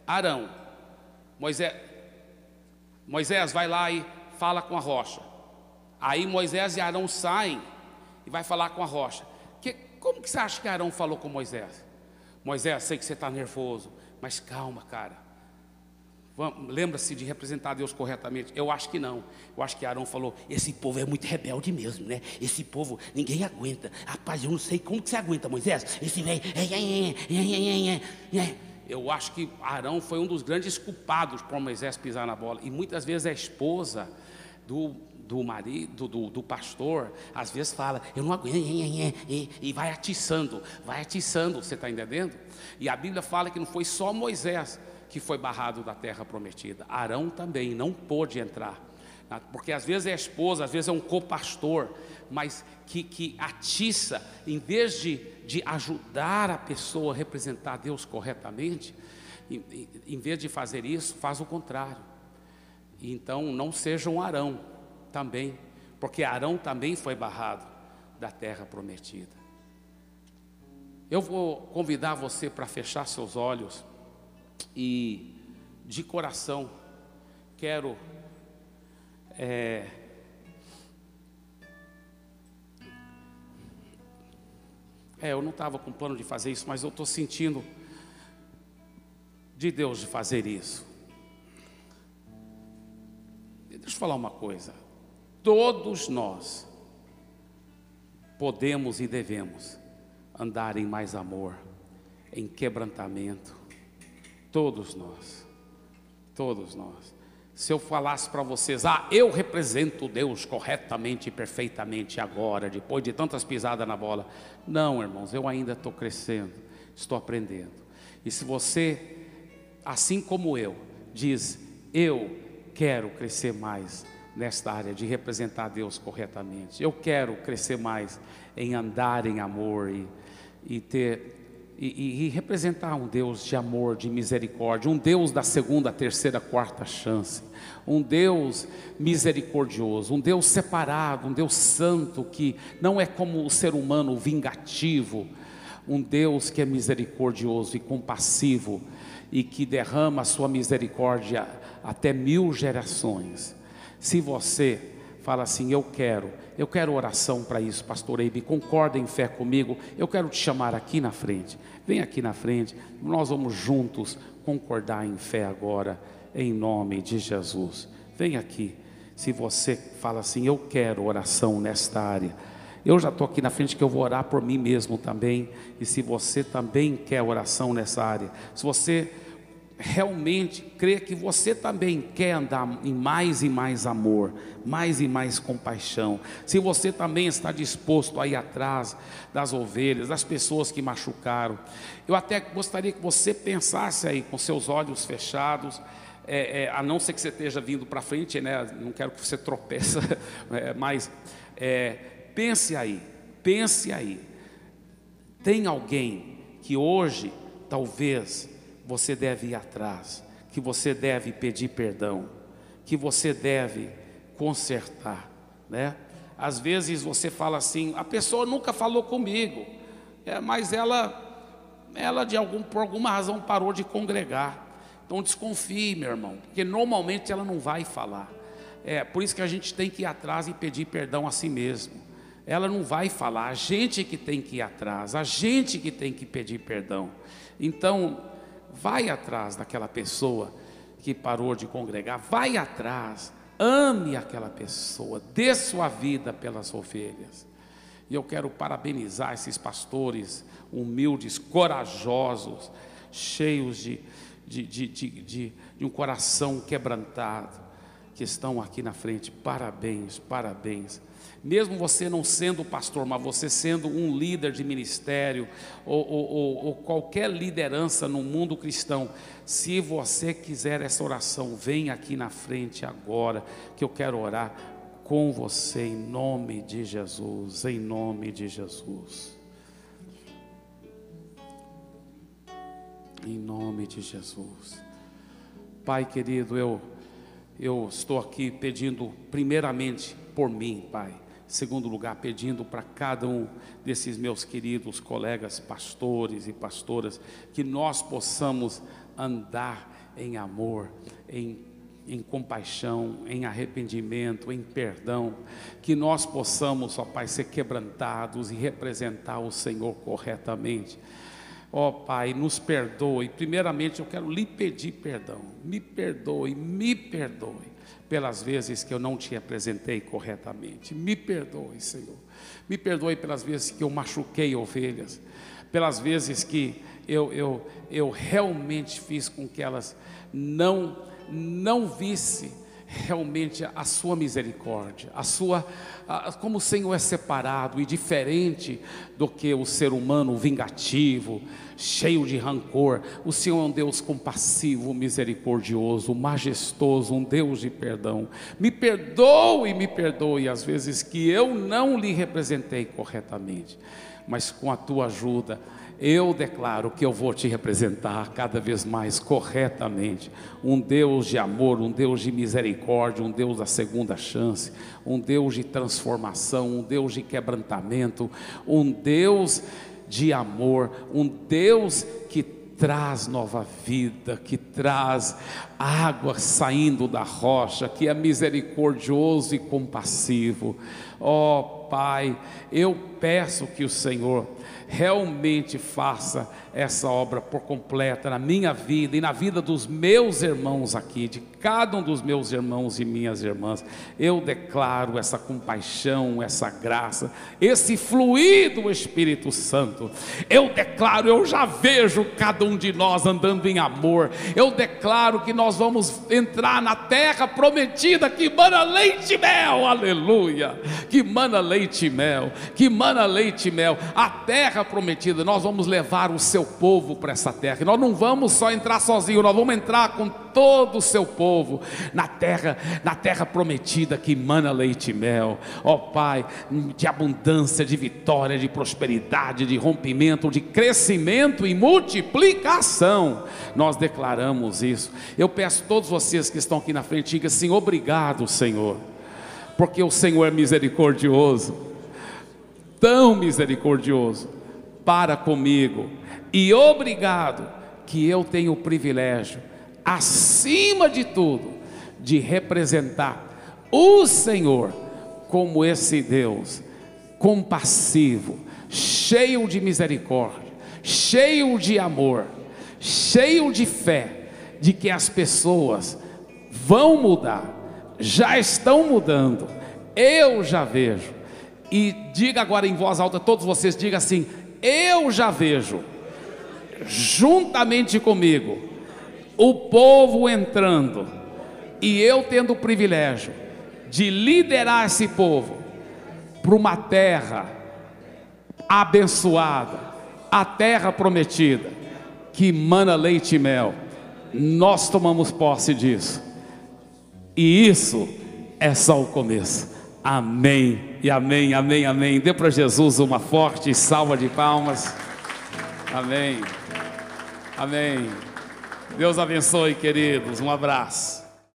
Arão. Moisés, Moisés vai lá e fala com a rocha. Aí Moisés e Arão saem e vai falar com a rocha. Que, como que você acha que Arão falou com Moisés? Moisés, sei que você está nervoso, mas calma, cara. Lembra-se de representar Deus corretamente? Eu acho que não. Eu acho que Arão falou: esse povo é muito rebelde mesmo, né? Esse povo ninguém aguenta. Rapaz, eu não sei como que você aguenta, Moisés. Esse velho. Eu acho que Arão foi um dos grandes culpados por Moisés pisar na bola. E muitas vezes a esposa do, do marido, do, do pastor, às vezes fala, eu não aguento, e vai atiçando, vai atiçando, você está entendendo? E a Bíblia fala que não foi só Moisés que foi barrado da terra prometida. Arão também não pôde entrar. Porque às vezes é esposa, às vezes é um copastor, mas que, que atiça, em vez de, de ajudar a pessoa a representar Deus corretamente, em, em vez de fazer isso, faz o contrário. Então não seja um Arão também, porque Arão também foi barrado da terra prometida. Eu vou convidar você para fechar seus olhos e de coração quero é, é, eu não estava com plano de fazer isso, mas eu estou sentindo de Deus de fazer isso. Deixa eu falar uma coisa. todos nós podemos e devemos andar em mais amor, em quebrantamento. Todos nós, todos nós. Se eu falasse para vocês, ah, eu represento Deus corretamente e perfeitamente agora, depois de tantas pisadas na bola. Não, irmãos, eu ainda estou crescendo, estou aprendendo. E se você, assim como eu, diz, eu quero crescer mais nesta área de representar Deus corretamente, eu quero crescer mais em andar em amor e, e ter e, e, representar um Deus de amor, de misericórdia, um Deus da segunda, terceira, quarta chance, um Deus misericordioso, um Deus separado, um Deus santo que não é como o ser humano vingativo, um Deus que é misericordioso e compassivo e que derrama a sua misericórdia até mil gerações. Se você fala assim, eu quero, eu quero oração para isso, pastor Eibe, concorda em fé comigo, eu quero te chamar aqui na frente, vem aqui na frente, nós vamos juntos concordar em fé agora, em nome de Jesus. Vem aqui, se você fala assim, eu quero oração nesta área, eu já estou aqui na frente que eu vou orar por mim mesmo também, e se você também quer oração nessa área, se você realmente crê que você também quer andar em mais e mais amor, mais e mais compaixão, se você também está disposto a ir atrás das ovelhas, das pessoas que machucaram, eu até gostaria que você pensasse aí com seus olhos fechados, é, é, a não ser que você esteja vindo para frente, né? Não quero que você tropece, *laughs* é, mas é, pense aí, pense aí. Tem alguém que hoje talvez você deve ir atrás, que você deve pedir perdão, que você deve consertar, né? Às vezes você fala assim, a pessoa nunca falou comigo, é, mas ela, ela de algum, por alguma razão parou de congregar. Então desconfie, meu irmão, porque normalmente ela não vai falar. É por isso que a gente tem que ir atrás e pedir perdão a si mesmo. Ela não vai falar, a gente que tem que ir atrás, a gente que tem que pedir perdão. Então, vai atrás daquela pessoa que parou de congregar, vai atrás, ame aquela pessoa, dê sua vida pelas ovelhas. E eu quero parabenizar esses pastores humildes, corajosos, cheios de, de, de, de, de, de um coração quebrantado, que estão aqui na frente. Parabéns, parabéns mesmo você não sendo pastor, mas você sendo um líder de ministério ou, ou, ou, qualquer liderança no mundo cristão, se você quiser essa oração, vem aqui na frente agora, que eu quero orar com você em nome de Jesus, em nome de Jesus. Em nome de Jesus. Pai querido, eu eu estou aqui pedindo primeiramente por mim, Pai segundo lugar, pedindo para cada um desses meus queridos colegas pastores e pastoras que nós possamos andar em amor, em em compaixão, em arrependimento, em perdão, que nós possamos, ó Pai, ser quebrantados e representar o Senhor corretamente. Ó Pai, nos perdoe. Primeiramente eu quero lhe pedir perdão. Me perdoe, me perdoe pelas vezes que eu não te apresentei corretamente. Me perdoe, Senhor. Me perdoe pelas vezes que eu machuquei ovelhas, pelas vezes que eu, eu, eu realmente fiz com que elas não, não vissem realmente a sua misericórdia, a sua, a, como o Senhor é separado e diferente do que o ser humano vingativo, cheio de rancor. O Senhor é um Deus compassivo, misericordioso, majestoso, um Deus de perdão. Me perdoe, me perdoe às vezes que eu não lhe representei corretamente, mas com a tua ajuda eu declaro que eu vou te representar cada vez mais corretamente. Um Deus de amor, um Deus de misericórdia, um Deus da segunda chance, um Deus de transformação, um Deus de quebrantamento, um Deus de amor, um Deus que traz nova vida, que traz água saindo da rocha, que é misericordioso e compassivo. Ó oh, Pai, eu peço que o Senhor realmente faça essa obra por completa na minha vida e na vida dos meus irmãos aqui, de cada um dos meus irmãos e minhas irmãs. Eu declaro essa compaixão, essa graça, esse fluir do Espírito Santo. Eu declaro, eu já vejo cada um de nós andando em amor. Eu declaro que nós vamos entrar na terra prometida que mana leite e mel, aleluia. Que mana leite e mel, que mana leite e mel. A terra prometida, nós vamos levar o seu povo para essa terra. E nós não vamos só entrar sozinhos, nós vamos entrar com todo o seu povo na terra, na terra prometida que mana leite e mel. Ó oh, Pai, de abundância, de vitória, de prosperidade, de rompimento, de crescimento e multiplicação. Nós declaramos isso. Eu peço a todos vocês que estão aqui na frente, digam assim: obrigado, Senhor, porque o Senhor é misericordioso, tão misericordioso para comigo, e obrigado que eu tenho o privilégio acima de tudo, de representar o Senhor como esse Deus compassivo, cheio de misericórdia, cheio de amor, cheio de fé, de que as pessoas vão mudar, já estão mudando, eu já vejo. E diga agora em voz alta, todos vocês digam assim: eu já vejo, juntamente comigo, o povo entrando e eu tendo o privilégio de liderar esse povo para uma terra abençoada, a terra prometida, que mana leite e mel. Nós tomamos posse disso. E isso é só o começo. Amém. E amém, amém, amém. Dê para Jesus uma forte salva de palmas. Amém. Amém. Deus abençoe, queridos. Um abraço.